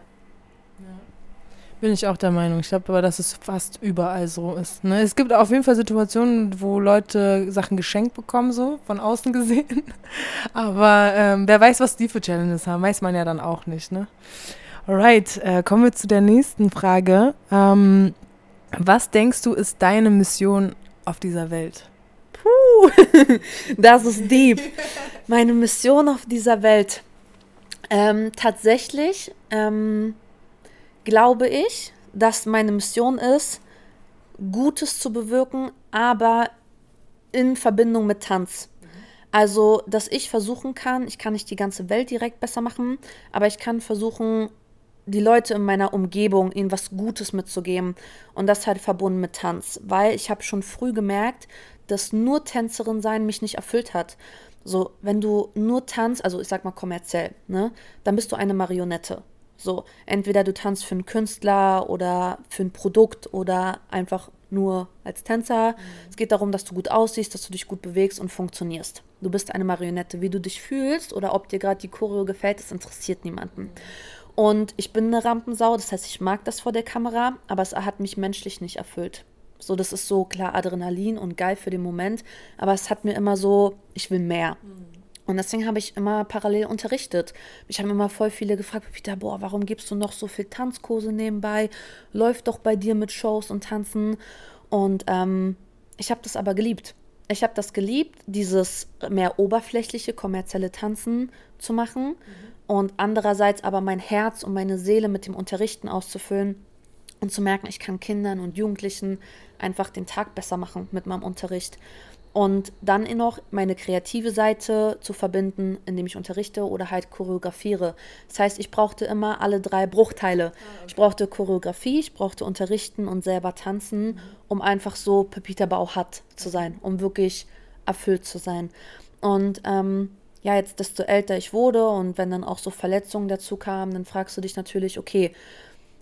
Bin ich auch der Meinung. Ich glaube aber, dass es fast überall so ist. Ne? Es gibt auf jeden Fall Situationen, wo Leute Sachen geschenkt bekommen, so von außen gesehen. Aber ähm, wer weiß, was die für Challenges haben, weiß man ja dann auch nicht. Ne? Alright, äh, kommen wir zu der nächsten Frage. Ähm, was denkst du, ist deine Mission auf dieser Welt? Puh, das ist deep. Meine Mission auf dieser Welt. Ähm, tatsächlich ähm, glaube ich, dass meine Mission ist, Gutes zu bewirken, aber in Verbindung mit Tanz. Also, dass ich versuchen kann, ich kann nicht die ganze Welt direkt besser machen, aber ich kann versuchen, die Leute in meiner Umgebung ihnen was Gutes mitzugeben und das halt verbunden mit Tanz, weil ich habe schon früh gemerkt, dass nur Tänzerin sein mich nicht erfüllt hat. So, wenn du nur tanzt, also ich sag mal kommerziell, ne, dann bist du eine Marionette. So, entweder du tanzt für einen Künstler oder für ein Produkt oder einfach nur als Tänzer. Mhm. Es geht darum, dass du gut aussiehst, dass du dich gut bewegst und funktionierst. Du bist eine Marionette. Wie du dich fühlst oder ob dir gerade die Choreo gefällt, das interessiert niemanden. Mhm. Und ich bin eine Rampensau, das heißt, ich mag das vor der Kamera, aber es hat mich menschlich nicht erfüllt. So, das ist so klar Adrenalin und geil für den Moment, aber es hat mir immer so, ich will mehr. Mhm. Und deswegen habe ich immer parallel unterrichtet. Ich habe immer voll viele gefragt, Peter, boah, warum gibst du noch so viel Tanzkurse nebenbei? Läuft doch bei dir mit Shows und Tanzen. Und ähm, ich habe das aber geliebt. Ich habe das geliebt, dieses mehr oberflächliche, kommerzielle Tanzen zu machen mhm. und andererseits aber mein Herz und meine Seele mit dem Unterrichten auszufüllen und zu merken, ich kann Kindern und Jugendlichen einfach den Tag besser machen mit meinem Unterricht. Und dann noch meine kreative Seite zu verbinden, indem ich unterrichte oder halt choreografiere. Das heißt, ich brauchte immer alle drei Bruchteile. Ah. Ich brauchte Choreografie, ich brauchte Unterrichten und selber tanzen, mhm. um einfach so Pepita Bauhat zu sein, um wirklich erfüllt zu sein. Und ähm, ja, jetzt desto älter ich wurde und wenn dann auch so Verletzungen dazu kamen, dann fragst du dich natürlich, okay,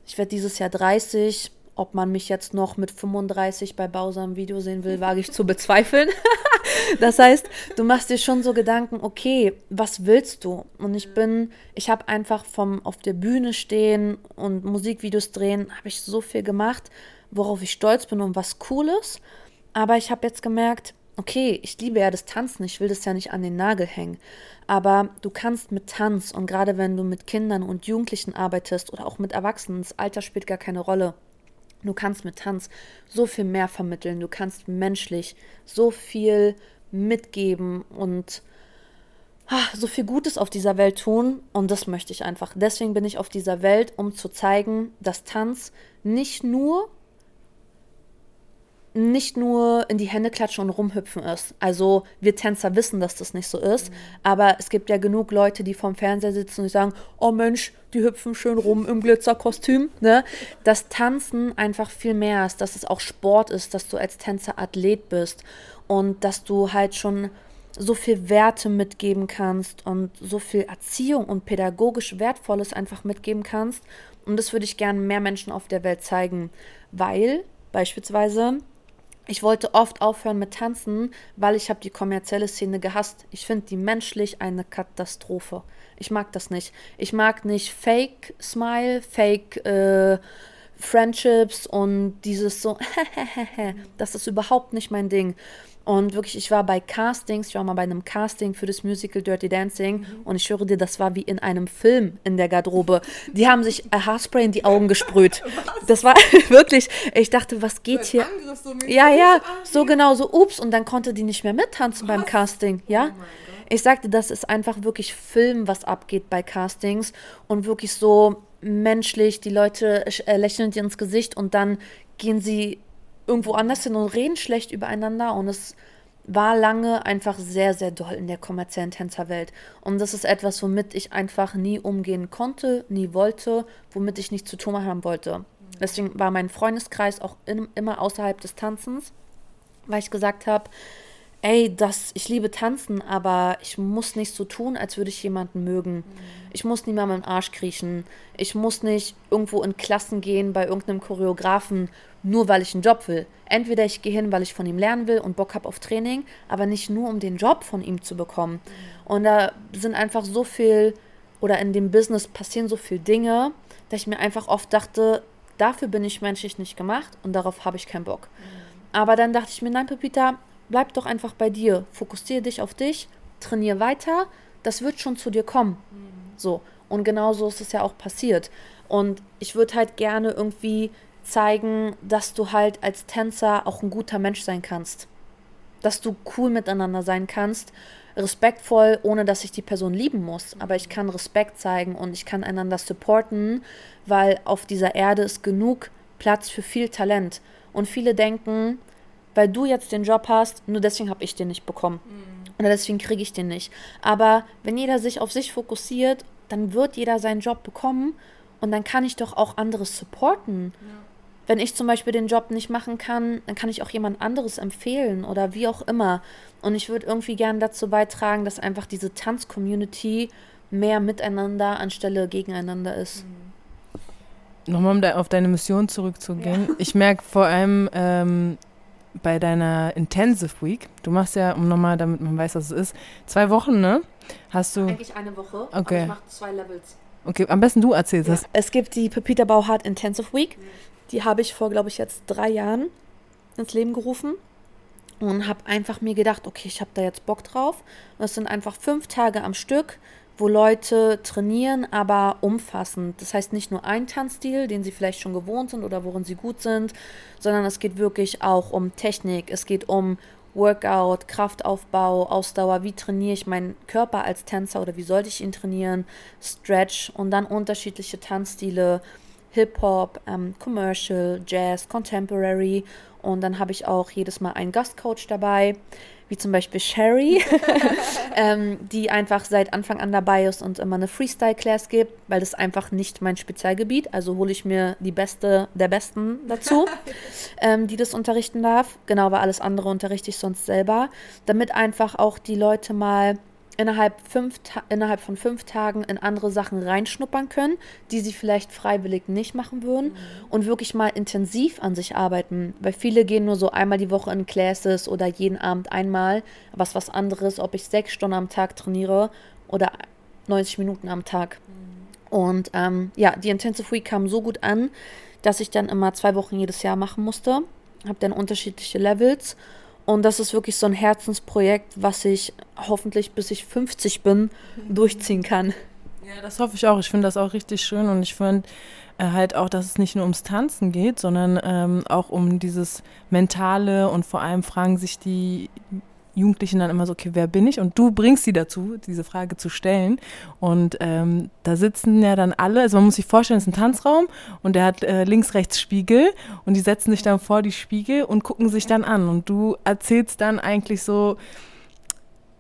ich werde dieses Jahr 30. Ob man mich jetzt noch mit 35 bei im Video sehen will, wage ich zu bezweifeln. das heißt, du machst dir schon so Gedanken, okay, was willst du? Und ich bin, ich habe einfach vom auf der Bühne stehen und Musikvideos drehen, habe ich so viel gemacht, worauf ich stolz bin und was Cooles. Aber ich habe jetzt gemerkt, okay, ich liebe ja das Tanzen, ich will das ja nicht an den Nagel hängen. Aber du kannst mit Tanz und gerade wenn du mit Kindern und Jugendlichen arbeitest oder auch mit Erwachsenen, das Alter spielt gar keine Rolle. Du kannst mit Tanz so viel mehr vermitteln, du kannst menschlich so viel mitgeben und ach, so viel Gutes auf dieser Welt tun und das möchte ich einfach. Deswegen bin ich auf dieser Welt, um zu zeigen, dass Tanz nicht nur nicht nur in die Hände klatschen und rumhüpfen ist. Also wir Tänzer wissen, dass das nicht so ist, mhm. aber es gibt ja genug Leute, die vorm Fernseher sitzen und sagen, oh Mensch, die hüpfen schön rum im Glitzerkostüm. Ne? Das Tanzen einfach viel mehr ist, dass es auch Sport ist, dass du als Tänzer Athlet bist und dass du halt schon so viel Werte mitgeben kannst und so viel Erziehung und pädagogisch Wertvolles einfach mitgeben kannst. Und das würde ich gerne mehr Menschen auf der Welt zeigen, weil beispielsweise ich wollte oft aufhören mit Tanzen, weil ich habe die kommerzielle Szene gehasst. Ich finde die menschlich eine Katastrophe. Ich mag das nicht. Ich mag nicht Fake Smile, Fake äh, Friendships und dieses so, das ist überhaupt nicht mein Ding. Und wirklich, ich war bei Castings, ich war mal bei einem Casting für das Musical Dirty Dancing mhm. und ich höre dir, das war wie in einem Film in der Garderobe. Die haben sich Haarspray in die Augen gesprüht. Das war wirklich, ich dachte, was geht hier? So ja, ja, so genau, so ups und dann konnte die nicht mehr mittanzen was? beim Casting, ja? Oh ich sagte, das ist einfach wirklich Film, was abgeht bei Castings und wirklich so menschlich, die Leute äh, lächeln dir ins Gesicht und dann gehen sie irgendwo anders hin und reden schlecht übereinander und es war lange einfach sehr, sehr doll in der kommerziellen Tänzerwelt. Und das ist etwas, womit ich einfach nie umgehen konnte, nie wollte, womit ich nichts zu tun haben wollte. Deswegen war mein Freundeskreis auch in, immer außerhalb des Tanzens, weil ich gesagt habe, ey, das, ich liebe tanzen, aber ich muss nicht so tun, als würde ich jemanden mögen. Mhm. Ich muss niemandem im Arsch kriechen. Ich muss nicht irgendwo in Klassen gehen bei irgendeinem Choreografen, nur weil ich einen Job will. Entweder ich gehe hin, weil ich von ihm lernen will und Bock habe auf Training, aber nicht nur, um den Job von ihm zu bekommen. Mhm. Und da sind einfach so viel, oder in dem Business passieren so viele Dinge, dass ich mir einfach oft dachte, dafür bin ich menschlich nicht gemacht und darauf habe ich keinen Bock. Mhm. Aber dann dachte ich mir, nein, Pepita, bleib doch einfach bei dir. Fokussiere dich auf dich, trainiere weiter, das wird schon zu dir kommen. Mhm. So. Und genau so ist es ja auch passiert. Und ich würde halt gerne irgendwie zeigen, dass du halt als Tänzer auch ein guter Mensch sein kannst. Dass du cool miteinander sein kannst, respektvoll, ohne dass ich die Person lieben muss. Aber ich kann Respekt zeigen und ich kann einander supporten, weil auf dieser Erde ist genug Platz für viel Talent. Und viele denken, weil du jetzt den Job hast, nur deswegen habe ich den nicht bekommen. Mhm. Oder deswegen kriege ich den nicht. Aber wenn jeder sich auf sich fokussiert, dann wird jeder seinen Job bekommen und dann kann ich doch auch anderes supporten. Ja. Wenn ich zum Beispiel den Job nicht machen kann, dann kann ich auch jemand anderes empfehlen oder wie auch immer. Und ich würde irgendwie gerne dazu beitragen, dass einfach diese Tanz-Community mehr miteinander anstelle gegeneinander ist. Mhm. Nochmal, um auf deine Mission zurückzugehen. Ja. Ich merke vor allem, ähm, bei deiner Intensive Week, du machst ja, um nochmal, damit man weiß, was es ist, zwei Wochen, ne? Hast du. Eigentlich eine Woche, okay. ich mache zwei Levels. Okay, am besten du erzählst ja. das. Es gibt die Pepita Bauhart Intensive Week. Die habe ich vor, glaube ich, jetzt drei Jahren ins Leben gerufen und habe einfach mir gedacht, okay, ich habe da jetzt Bock drauf. Und es sind einfach fünf Tage am Stück, wo Leute trainieren, aber umfassend. Das heißt nicht nur ein Tanzstil, den sie vielleicht schon gewohnt sind oder worin sie gut sind, sondern es geht wirklich auch um Technik, es geht um Workout, Kraftaufbau, Ausdauer, wie trainiere ich meinen Körper als Tänzer oder wie sollte ich ihn trainieren, Stretch und dann unterschiedliche Tanzstile, Hip-Hop, ähm, Commercial, Jazz, Contemporary und dann habe ich auch jedes Mal einen Gastcoach dabei, wie zum Beispiel Sherry, ähm, die einfach seit Anfang an dabei ist und immer eine Freestyle-Class gibt, weil das einfach nicht mein Spezialgebiet. Also hole ich mir die Beste der Besten dazu, ähm, die das unterrichten darf. Genau, weil alles andere unterrichte ich sonst selber, damit einfach auch die Leute mal innerhalb, fünf innerhalb von fünf Tagen in andere Sachen reinschnuppern können, die sie vielleicht freiwillig nicht machen würden mhm. und wirklich mal intensiv an sich arbeiten. Weil viele gehen nur so einmal die Woche in Classes oder jeden Abend einmal. Ist was anderes, ob ich sechs Stunden am Tag trainiere oder 90 Minuten am Tag. Mhm. Und ähm, ja, die Intensive Week kam so gut an, dass ich dann immer zwei Wochen jedes Jahr machen musste. Habe dann unterschiedliche Levels und das ist wirklich so ein Herzensprojekt, was ich hoffentlich bis ich 50 bin durchziehen kann. Ja, das hoffe ich auch. Ich finde das auch richtig schön und ich finde äh, halt auch, dass es nicht nur ums Tanzen geht, sondern ähm, auch um dieses Mentale und vor allem fragen sich die Jugendlichen dann immer so, okay, wer bin ich? Und du bringst sie dazu, diese Frage zu stellen. Und ähm, da sitzen ja dann alle, also man muss sich vorstellen, es ist ein Tanzraum und der hat äh, links, rechts Spiegel und die setzen sich dann vor die Spiegel und gucken sich dann an. Und du erzählst dann eigentlich so,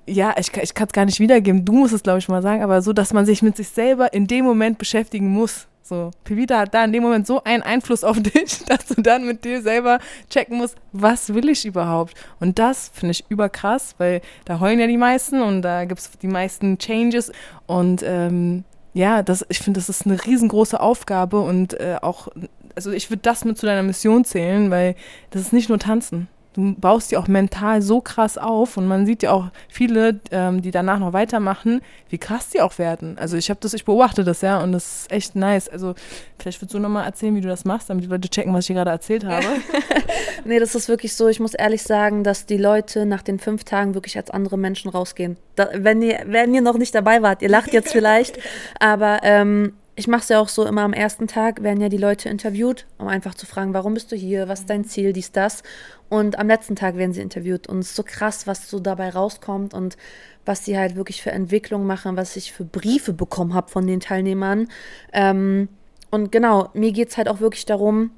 ja, ich, ich kann es gar nicht wiedergeben, du musst es, glaube ich, mal sagen, aber so, dass man sich mit sich selber in dem Moment beschäftigen muss. So, Pevita hat da in dem Moment so einen Einfluss auf dich, dass du dann mit dir selber checken musst, was will ich überhaupt? Und das finde ich überkrass, weil da heulen ja die meisten und da gibt es die meisten Changes. Und ähm, ja, das, ich finde, das ist eine riesengroße Aufgabe und äh, auch, also ich würde das mit zu deiner Mission zählen, weil das ist nicht nur Tanzen du baust die auch mental so krass auf und man sieht ja auch viele, ähm, die danach noch weitermachen, wie krass die auch werden. Also ich habe das, ich beobachte das ja und das ist echt nice. Also vielleicht würdest du nochmal erzählen, wie du das machst, damit die Leute checken, was ich hier gerade erzählt habe. nee, das ist wirklich so. Ich muss ehrlich sagen, dass die Leute nach den fünf Tagen wirklich als andere Menschen rausgehen. Da, wenn, ihr, wenn ihr noch nicht dabei wart, ihr lacht jetzt vielleicht, aber ähm, ich mache es ja auch so, immer am ersten Tag werden ja die Leute interviewt, um einfach zu fragen, warum bist du hier, was ist dein Ziel, dies, das. Und am letzten Tag werden sie interviewt. Und es ist so krass, was so dabei rauskommt und was sie halt wirklich für Entwicklung machen, was ich für Briefe bekommen habe von den Teilnehmern. Ähm, und genau, mir geht es halt auch wirklich darum,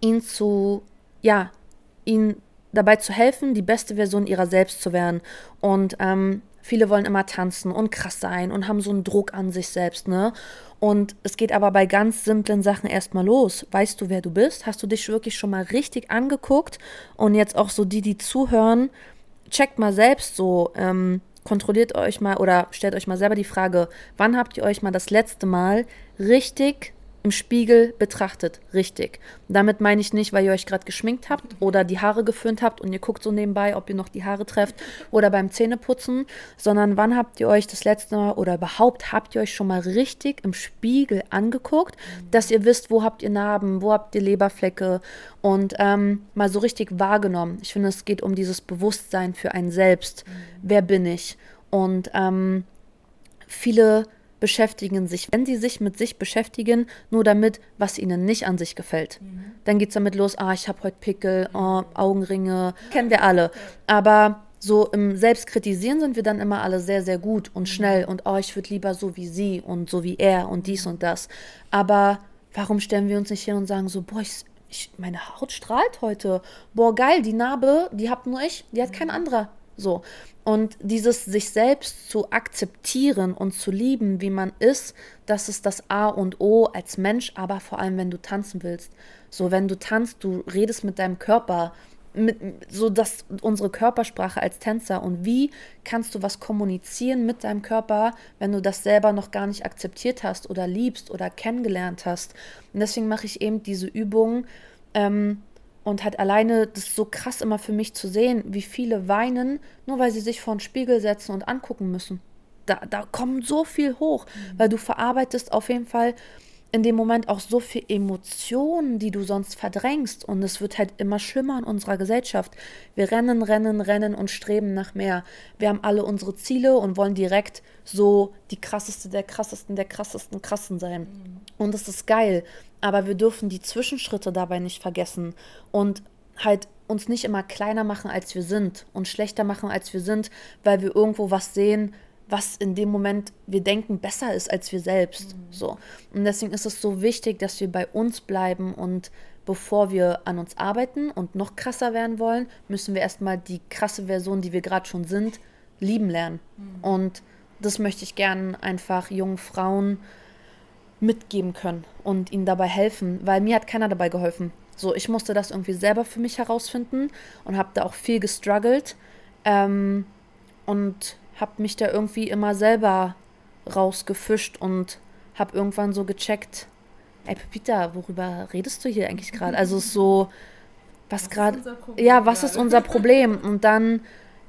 ihnen zu, ja, ihnen dabei zu helfen, die beste Version ihrer selbst zu werden. Und ähm, viele wollen immer tanzen und krass sein und haben so einen Druck an sich selbst, ne? Und es geht aber bei ganz simplen Sachen erstmal los. Weißt du, wer du bist? Hast du dich wirklich schon mal richtig angeguckt? Und jetzt auch so die, die zuhören, checkt mal selbst so, ähm, kontrolliert euch mal oder stellt euch mal selber die Frage, wann habt ihr euch mal das letzte Mal richtig im Spiegel betrachtet, richtig. Damit meine ich nicht, weil ihr euch gerade geschminkt habt oder die Haare geföhnt habt und ihr guckt so nebenbei, ob ihr noch die Haare trefft oder beim Zähneputzen, sondern wann habt ihr euch das letzte Mal oder überhaupt habt ihr euch schon mal richtig im Spiegel angeguckt, dass ihr wisst, wo habt ihr Narben, wo habt ihr Leberflecke und ähm, mal so richtig wahrgenommen. Ich finde, es geht um dieses Bewusstsein für einen selbst. Wer bin ich? Und ähm, viele beschäftigen sich, wenn sie sich mit sich beschäftigen, nur damit, was ihnen nicht an sich gefällt. Mhm. Dann geht es damit los, ah, ich habe heute Pickel, oh, Augenringe, kennen wir alle. Aber so im Selbstkritisieren sind wir dann immer alle sehr, sehr gut und mhm. schnell und oh, ich würde lieber so wie sie und so wie er und dies und das. Aber warum stellen wir uns nicht hin und sagen so, boah, ich, ich, meine Haut strahlt heute. Boah, geil, die Narbe, die hab nur ich, die hat kein mhm. anderer. So. Und dieses sich selbst zu akzeptieren und zu lieben, wie man ist, das ist das A und O als Mensch, aber vor allem, wenn du tanzen willst. So, wenn du tanzt, du redest mit deinem Körper, mit, so dass unsere Körpersprache als Tänzer und wie kannst du was kommunizieren mit deinem Körper, wenn du das selber noch gar nicht akzeptiert hast oder liebst oder kennengelernt hast. Und deswegen mache ich eben diese Übung, ähm, und halt alleine das ist so krass immer für mich zu sehen, wie viele weinen, nur weil sie sich vor den Spiegel setzen und angucken müssen. da, da kommt so viel hoch, mhm. weil du verarbeitest auf jeden Fall in dem Moment auch so viel Emotionen, die du sonst verdrängst. Und es wird halt immer schlimmer in unserer Gesellschaft. Wir rennen, rennen, rennen und streben nach mehr. Wir haben alle unsere Ziele und wollen direkt so die krasseste der krassesten der krassesten krassen sein. Mhm. Und das ist geil. Aber wir dürfen die Zwischenschritte dabei nicht vergessen. Und halt uns nicht immer kleiner machen, als wir sind und schlechter machen, als wir sind, weil wir irgendwo was sehen, was in dem Moment wir denken besser ist als wir selbst. Mhm. So. Und deswegen ist es so wichtig, dass wir bei uns bleiben und bevor wir an uns arbeiten und noch krasser werden wollen, müssen wir erstmal die krasse Version, die wir gerade schon sind, lieben lernen. Mhm. Und das möchte ich gerne einfach jungen Frauen mitgeben können und ihnen dabei helfen, weil mir hat keiner dabei geholfen. So, ich musste das irgendwie selber für mich herausfinden und habe da auch viel gestruggelt. Ähm, und habe mich da irgendwie immer selber rausgefischt und habe irgendwann so gecheckt, ey Pepita, worüber redest du hier eigentlich gerade? Also so, was, was gerade, ja, was ist unser Problem? Und dann,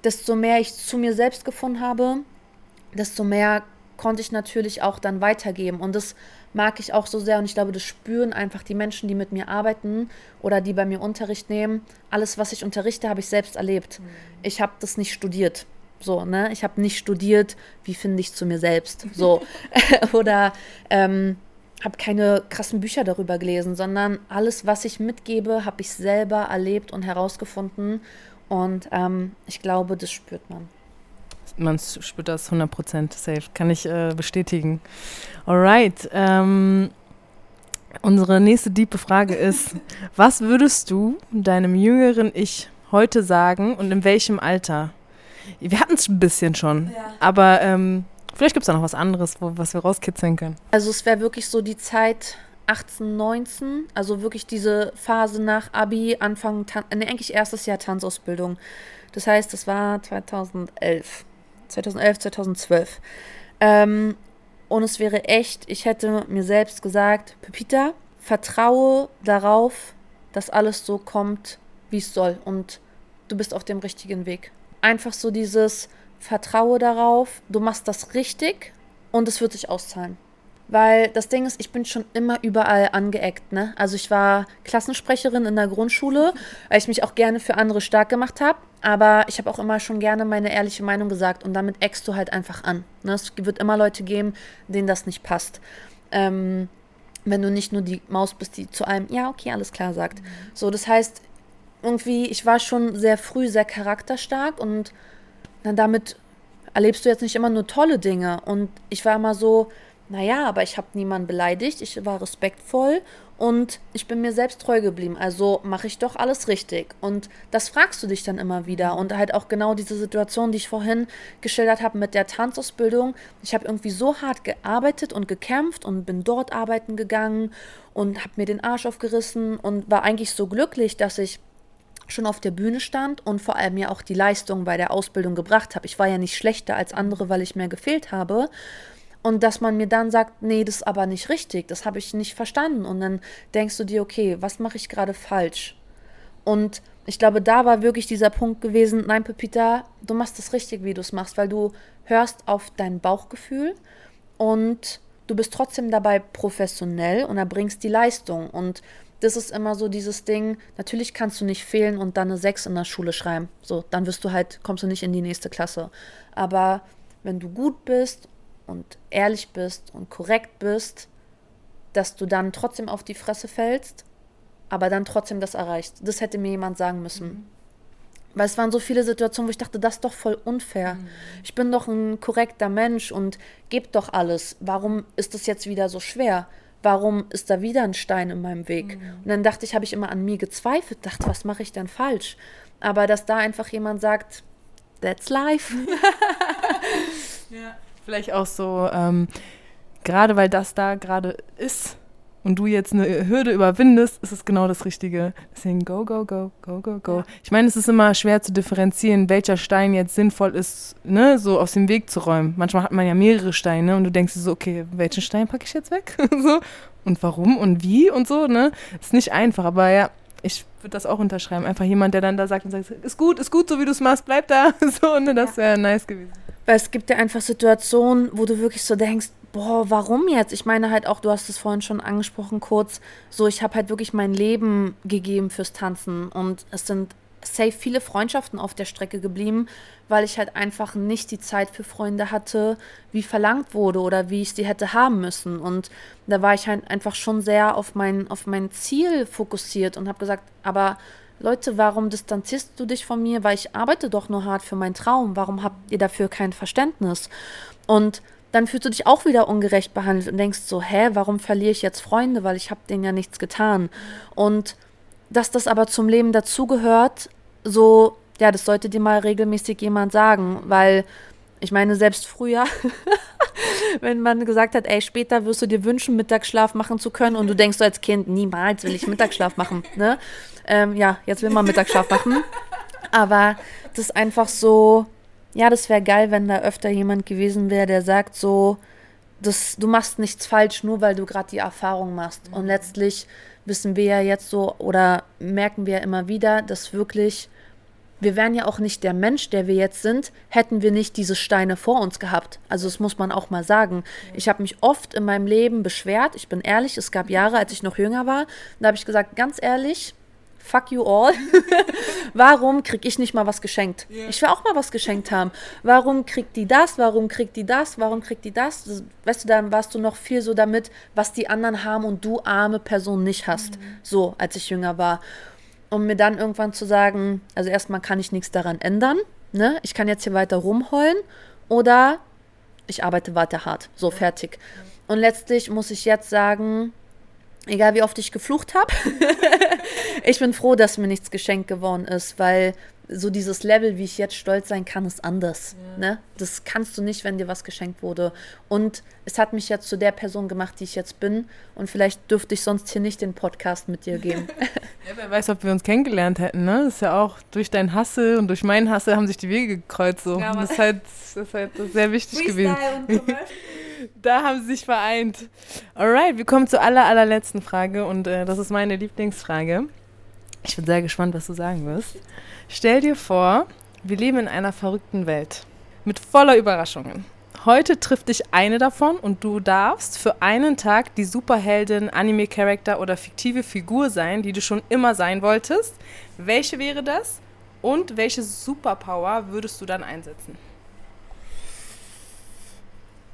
desto mehr ich zu mir selbst gefunden habe, desto mehr konnte ich natürlich auch dann weitergeben. Und das mag ich auch so sehr. Und ich glaube, das spüren einfach die Menschen, die mit mir arbeiten oder die bei mir Unterricht nehmen. Alles, was ich unterrichte, habe ich selbst erlebt. Mhm. Ich habe das nicht studiert. So, ne? Ich habe nicht studiert, wie finde ich zu mir selbst. So. Oder ähm, habe keine krassen Bücher darüber gelesen, sondern alles, was ich mitgebe, habe ich selber erlebt und herausgefunden. Und ähm, ich glaube, das spürt man. Man spürt das 100% safe, kann ich äh, bestätigen. Alright. Ähm, unsere nächste diepe Frage ist: Was würdest du deinem jüngeren Ich heute sagen und in welchem Alter? Wir hatten es ein bisschen schon, ja. aber ähm, vielleicht gibt es da noch was anderes, wo, was wir rauskitzeln können. Also es wäre wirklich so die Zeit 18, 19, also wirklich diese Phase nach Abi, Anfang, nee, eigentlich erstes Jahr Tanzausbildung. Das heißt, das war 2011. 2011, 2012. Ähm, und es wäre echt, ich hätte mir selbst gesagt, Pepita, vertraue darauf, dass alles so kommt, wie es soll. Und du bist auf dem richtigen Weg einfach so dieses Vertraue darauf, du machst das richtig und es wird sich auszahlen. Weil das Ding ist, ich bin schon immer überall angeeckt. Ne? Also ich war Klassensprecherin in der Grundschule, weil ich mich auch gerne für andere stark gemacht habe. Aber ich habe auch immer schon gerne meine ehrliche Meinung gesagt und damit eckst du halt einfach an. Ne? Es wird immer Leute geben, denen das nicht passt. Ähm, wenn du nicht nur die Maus bist, die zu allem, ja, okay, alles klar sagt. So, das heißt, irgendwie, ich war schon sehr früh sehr charakterstark und dann damit erlebst du jetzt nicht immer nur tolle Dinge. Und ich war immer so, naja, aber ich habe niemanden beleidigt, ich war respektvoll und ich bin mir selbst treu geblieben. Also mache ich doch alles richtig. Und das fragst du dich dann immer wieder. Und halt auch genau diese Situation, die ich vorhin geschildert habe mit der Tanzausbildung. Ich habe irgendwie so hart gearbeitet und gekämpft und bin dort arbeiten gegangen und habe mir den Arsch aufgerissen und war eigentlich so glücklich, dass ich schon auf der Bühne stand und vor allem ja auch die Leistung bei der Ausbildung gebracht habe. Ich war ja nicht schlechter als andere, weil ich mehr gefehlt habe. Und dass man mir dann sagt, nee, das ist aber nicht richtig, das habe ich nicht verstanden. Und dann denkst du dir, okay, was mache ich gerade falsch? Und ich glaube, da war wirklich dieser Punkt gewesen, nein, Pepita, du machst es richtig, wie du es machst, weil du hörst auf dein Bauchgefühl und du bist trotzdem dabei professionell und erbringst die Leistung. Und das ist immer so dieses Ding, natürlich kannst du nicht fehlen und dann eine 6 in der Schule schreiben. So, dann wirst du halt, kommst du nicht in die nächste Klasse. Aber wenn du gut bist und ehrlich bist und korrekt bist, dass du dann trotzdem auf die Fresse fällst, aber dann trotzdem das erreichst. Das hätte mir jemand sagen müssen. Mhm. Weil es waren so viele Situationen, wo ich dachte, das ist doch voll unfair. Mhm. Ich bin doch ein korrekter Mensch und gebe doch alles. Warum ist das jetzt wieder so schwer? warum ist da wieder ein Stein in meinem Weg? Mhm. Und dann dachte ich, habe ich immer an mir gezweifelt, dachte, was mache ich denn falsch? Aber dass da einfach jemand sagt, that's life. ja. Vielleicht auch so, ähm, gerade weil das da gerade ist, und du jetzt eine Hürde überwindest, ist es genau das Richtige. Deswegen go, go, go, go, go, go. Ja. Ich meine, es ist immer schwer zu differenzieren, welcher Stein jetzt sinnvoll ist, ne, so aus dem Weg zu räumen. Manchmal hat man ja mehrere Steine und du denkst dir so, okay, welchen Stein packe ich jetzt weg? so. Und warum und wie und so, ne? Ist nicht einfach, aber ja, ich würde das auch unterschreiben. Einfach jemand, der dann da sagt und sagt, ist gut, ist gut, so wie du es machst, bleib da. so, ne, das wäre nice gewesen. Weil es gibt ja einfach Situationen, wo du wirklich so denkst, boah, warum jetzt? Ich meine halt auch, du hast es vorhin schon angesprochen kurz, so ich habe halt wirklich mein Leben gegeben fürs Tanzen und es sind safe viele Freundschaften auf der Strecke geblieben, weil ich halt einfach nicht die Zeit für Freunde hatte, wie verlangt wurde oder wie ich sie hätte haben müssen. Und da war ich halt einfach schon sehr auf mein, auf mein Ziel fokussiert und habe gesagt, aber Leute, warum distanzierst du dich von mir? Weil ich arbeite doch nur hart für meinen Traum. Warum habt ihr dafür kein Verständnis? Und dann fühlst du dich auch wieder ungerecht behandelt und denkst so, hä, warum verliere ich jetzt Freunde, weil ich habe denen ja nichts getan. Und dass das aber zum Leben dazugehört, so, ja, das sollte dir mal regelmäßig jemand sagen, weil ich meine, selbst früher, wenn man gesagt hat, ey, später wirst du dir wünschen, Mittagsschlaf machen zu können und du denkst so als Kind, niemals will ich Mittagsschlaf machen, ne? Ähm, ja, jetzt will man Mittagsschlaf machen. Aber das ist einfach so, ja, das wäre geil, wenn da öfter jemand gewesen wäre, der sagt so, das, du machst nichts falsch, nur weil du gerade die Erfahrung machst. Und letztlich wissen wir ja jetzt so oder merken wir immer wieder, dass wirklich, wir wären ja auch nicht der Mensch, der wir jetzt sind, hätten wir nicht diese Steine vor uns gehabt. Also das muss man auch mal sagen. Ich habe mich oft in meinem Leben beschwert, ich bin ehrlich, es gab Jahre, als ich noch jünger war, da habe ich gesagt, ganz ehrlich, fuck you all. Warum krieg ich nicht mal was geschenkt? Yeah. Ich will auch mal was geschenkt haben. Warum kriegt die das? Warum kriegt die das? Warum kriegt die das? Weißt du, dann warst du noch viel so damit, was die anderen haben und du arme Person nicht hast. Mhm. So, als ich jünger war. Um mir dann irgendwann zu sagen, also erstmal kann ich nichts daran ändern. Ne? Ich kann jetzt hier weiter rumheulen oder ich arbeite weiter hart. So, fertig. Und letztlich muss ich jetzt sagen, egal wie oft ich geflucht habe, ich bin froh, dass mir nichts geschenkt geworden ist, weil so dieses Level, wie ich jetzt stolz sein kann, ist anders. Ja. Ne? Das kannst du nicht, wenn dir was geschenkt wurde. Und es hat mich jetzt zu der Person gemacht, die ich jetzt bin. Und vielleicht dürfte ich sonst hier nicht den Podcast mit dir geben. ja, wer weiß, ob wir uns kennengelernt hätten. Ne? Das ist ja auch durch deinen Hassel und durch meinen Hassel haben sich die Wege gekreuzt. So. Ja, das, ist halt, das ist halt sehr wichtig gewesen. Da haben sie sich vereint. Alright, wir kommen zur aller, allerletzten Frage und äh, das ist meine Lieblingsfrage. Ich bin sehr gespannt, was du sagen wirst. Stell dir vor, wir leben in einer verrückten Welt mit voller Überraschungen. Heute trifft dich eine davon und du darfst für einen Tag die Superheldin, Anime-Charakter oder fiktive Figur sein, die du schon immer sein wolltest. Welche wäre das? Und welche Superpower würdest du dann einsetzen?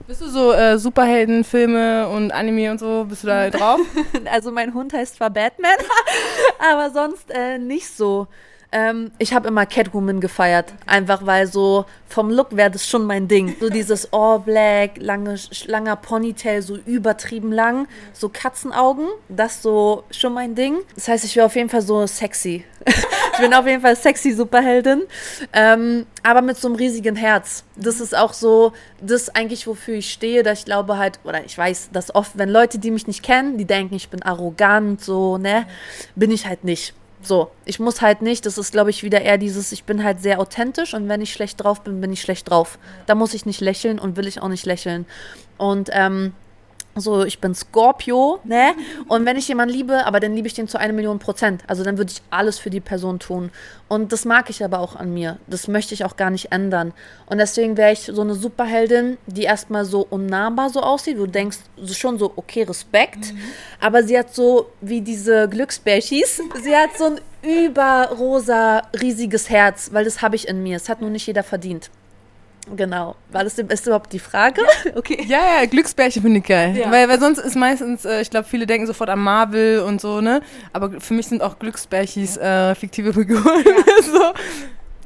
Bist du so äh, Superheldenfilme und Anime und so, bist du da drauf? also mein Hund heißt zwar Batman, aber sonst äh, nicht so. Ähm, ich habe immer Catwoman gefeiert, einfach weil so vom Look wäre das schon mein Ding. So dieses All Black, lange, langer Ponytail, so übertrieben lang, so Katzenaugen, das so schon mein Ding. Das heißt, ich wäre auf jeden Fall so sexy. ich bin auf jeden Fall sexy Superheldin, ähm, aber mit so einem riesigen Herz. Das ist auch so, das eigentlich, wofür ich stehe, dass ich glaube halt, oder ich weiß, dass oft, wenn Leute, die mich nicht kennen, die denken, ich bin arrogant, so, ne, bin ich halt nicht. So, ich muss halt nicht, das ist, glaube ich, wieder eher dieses, ich bin halt sehr authentisch und wenn ich schlecht drauf bin, bin ich schlecht drauf. Da muss ich nicht lächeln und will ich auch nicht lächeln. Und ähm, so, ich bin Scorpio, ne? Und wenn ich jemanden liebe, aber dann liebe ich den zu einer Million Prozent. Also dann würde ich alles für die Person tun. Und das mag ich aber auch an mir. Das möchte ich auch gar nicht ändern. Und deswegen wäre ich so eine Superheldin, die erstmal so unnahbar so aussieht. Du denkst schon so, okay, Respekt. Mhm. Aber sie hat so, wie diese Glücksbärchis, sie hat so ein überrosa, riesiges Herz, weil das habe ich in mir. Das hat nur nicht jeder verdient. Genau. War das ist überhaupt die Frage? Ja, okay. Ja, ja, Glücksbärchen finde ich geil. Ja. Weil, weil sonst ist meistens, äh, ich glaube, viele denken sofort an Marvel und so, ne? Aber für mich sind auch Glücksbärchis äh, fiktive Figuren. Ja. so.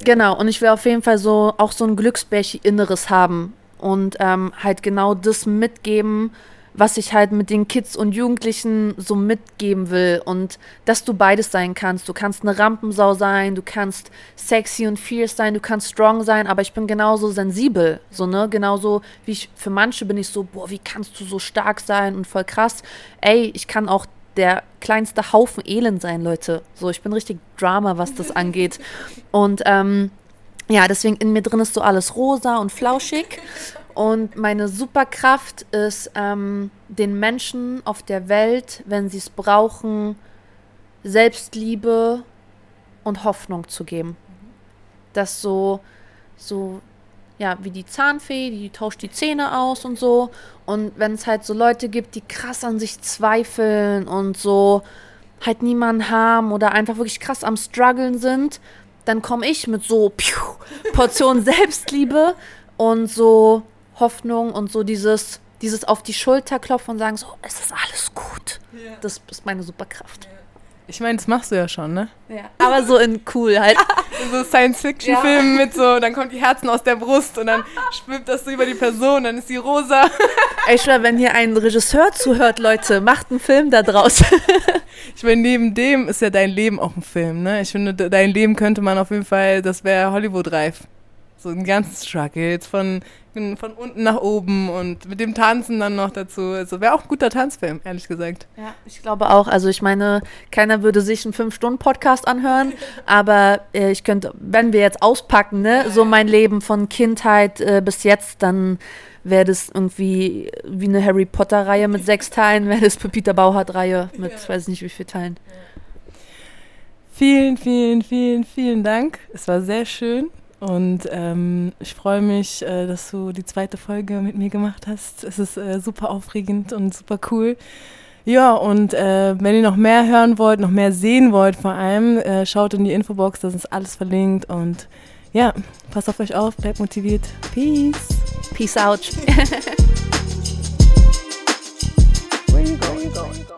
Genau, und ich will auf jeden Fall so auch so ein Glücksbärchen-Inneres haben und ähm, halt genau das mitgeben, was ich halt mit den Kids und Jugendlichen so mitgeben will und dass du beides sein kannst. Du kannst eine Rampensau sein, du kannst sexy und fierce sein, du kannst strong sein, aber ich bin genauso sensibel, so ne, genauso wie ich für manche bin ich so, boah, wie kannst du so stark sein und voll krass. Ey, ich kann auch der kleinste Haufen Elend sein, Leute. So, ich bin richtig Drama, was das angeht. Und ähm, ja, deswegen in mir drin ist so alles rosa und flauschig. Und meine Superkraft ist, ähm, den Menschen auf der Welt, wenn sie es brauchen, Selbstliebe und Hoffnung zu geben. Das so, so ja, wie die Zahnfee, die tauscht die Zähne aus und so. Und wenn es halt so Leute gibt, die krass an sich zweifeln und so halt niemanden haben oder einfach wirklich krass am struggeln sind, dann komme ich mit so piu, Portion Selbstliebe und so Hoffnung und so dieses, dieses auf die Schulter klopfen und sagen so, es ist alles gut. Ja. Das ist meine Superkraft. Ich meine, das machst du ja schon, ne? Ja. Aber so in cool halt. In so Science-Fiction-Filmen ja. mit so, dann kommt die Herzen aus der Brust und dann schwimmt das so über die Person, dann ist die rosa. Ey, schwör, wenn hier ein Regisseur zuhört, Leute, macht einen Film da draus. ich meine, neben dem ist ja dein Leben auch ein Film, ne? Ich finde, dein Leben könnte man auf jeden Fall, das wäre Hollywood-reif. So ein ganzes Struggle, jetzt von von unten nach oben und mit dem Tanzen dann noch dazu. Also wäre auch ein guter Tanzfilm, ehrlich gesagt. Ja, ich glaube auch. Also ich meine, keiner würde sich einen Fünf-Stunden-Podcast anhören, aber äh, ich könnte, wenn wir jetzt auspacken, ne, so mein Leben von Kindheit äh, bis jetzt, dann wäre das irgendwie wie eine Harry Potter-Reihe mit sechs Teilen, wäre das Pepita Bauhardt-Reihe mit, ja. weiß nicht wie vielen Teilen. Vielen, vielen, vielen, vielen Dank. Es war sehr schön. Und ähm, ich freue mich, äh, dass du die zweite Folge mit mir gemacht hast. Es ist äh, super aufregend und super cool. Ja, und äh, wenn ihr noch mehr hören wollt, noch mehr sehen wollt vor allem, äh, schaut in die Infobox, da ist alles verlinkt. Und ja, passt auf euch auf, bleibt motiviert. Peace. Peace out. Where you going?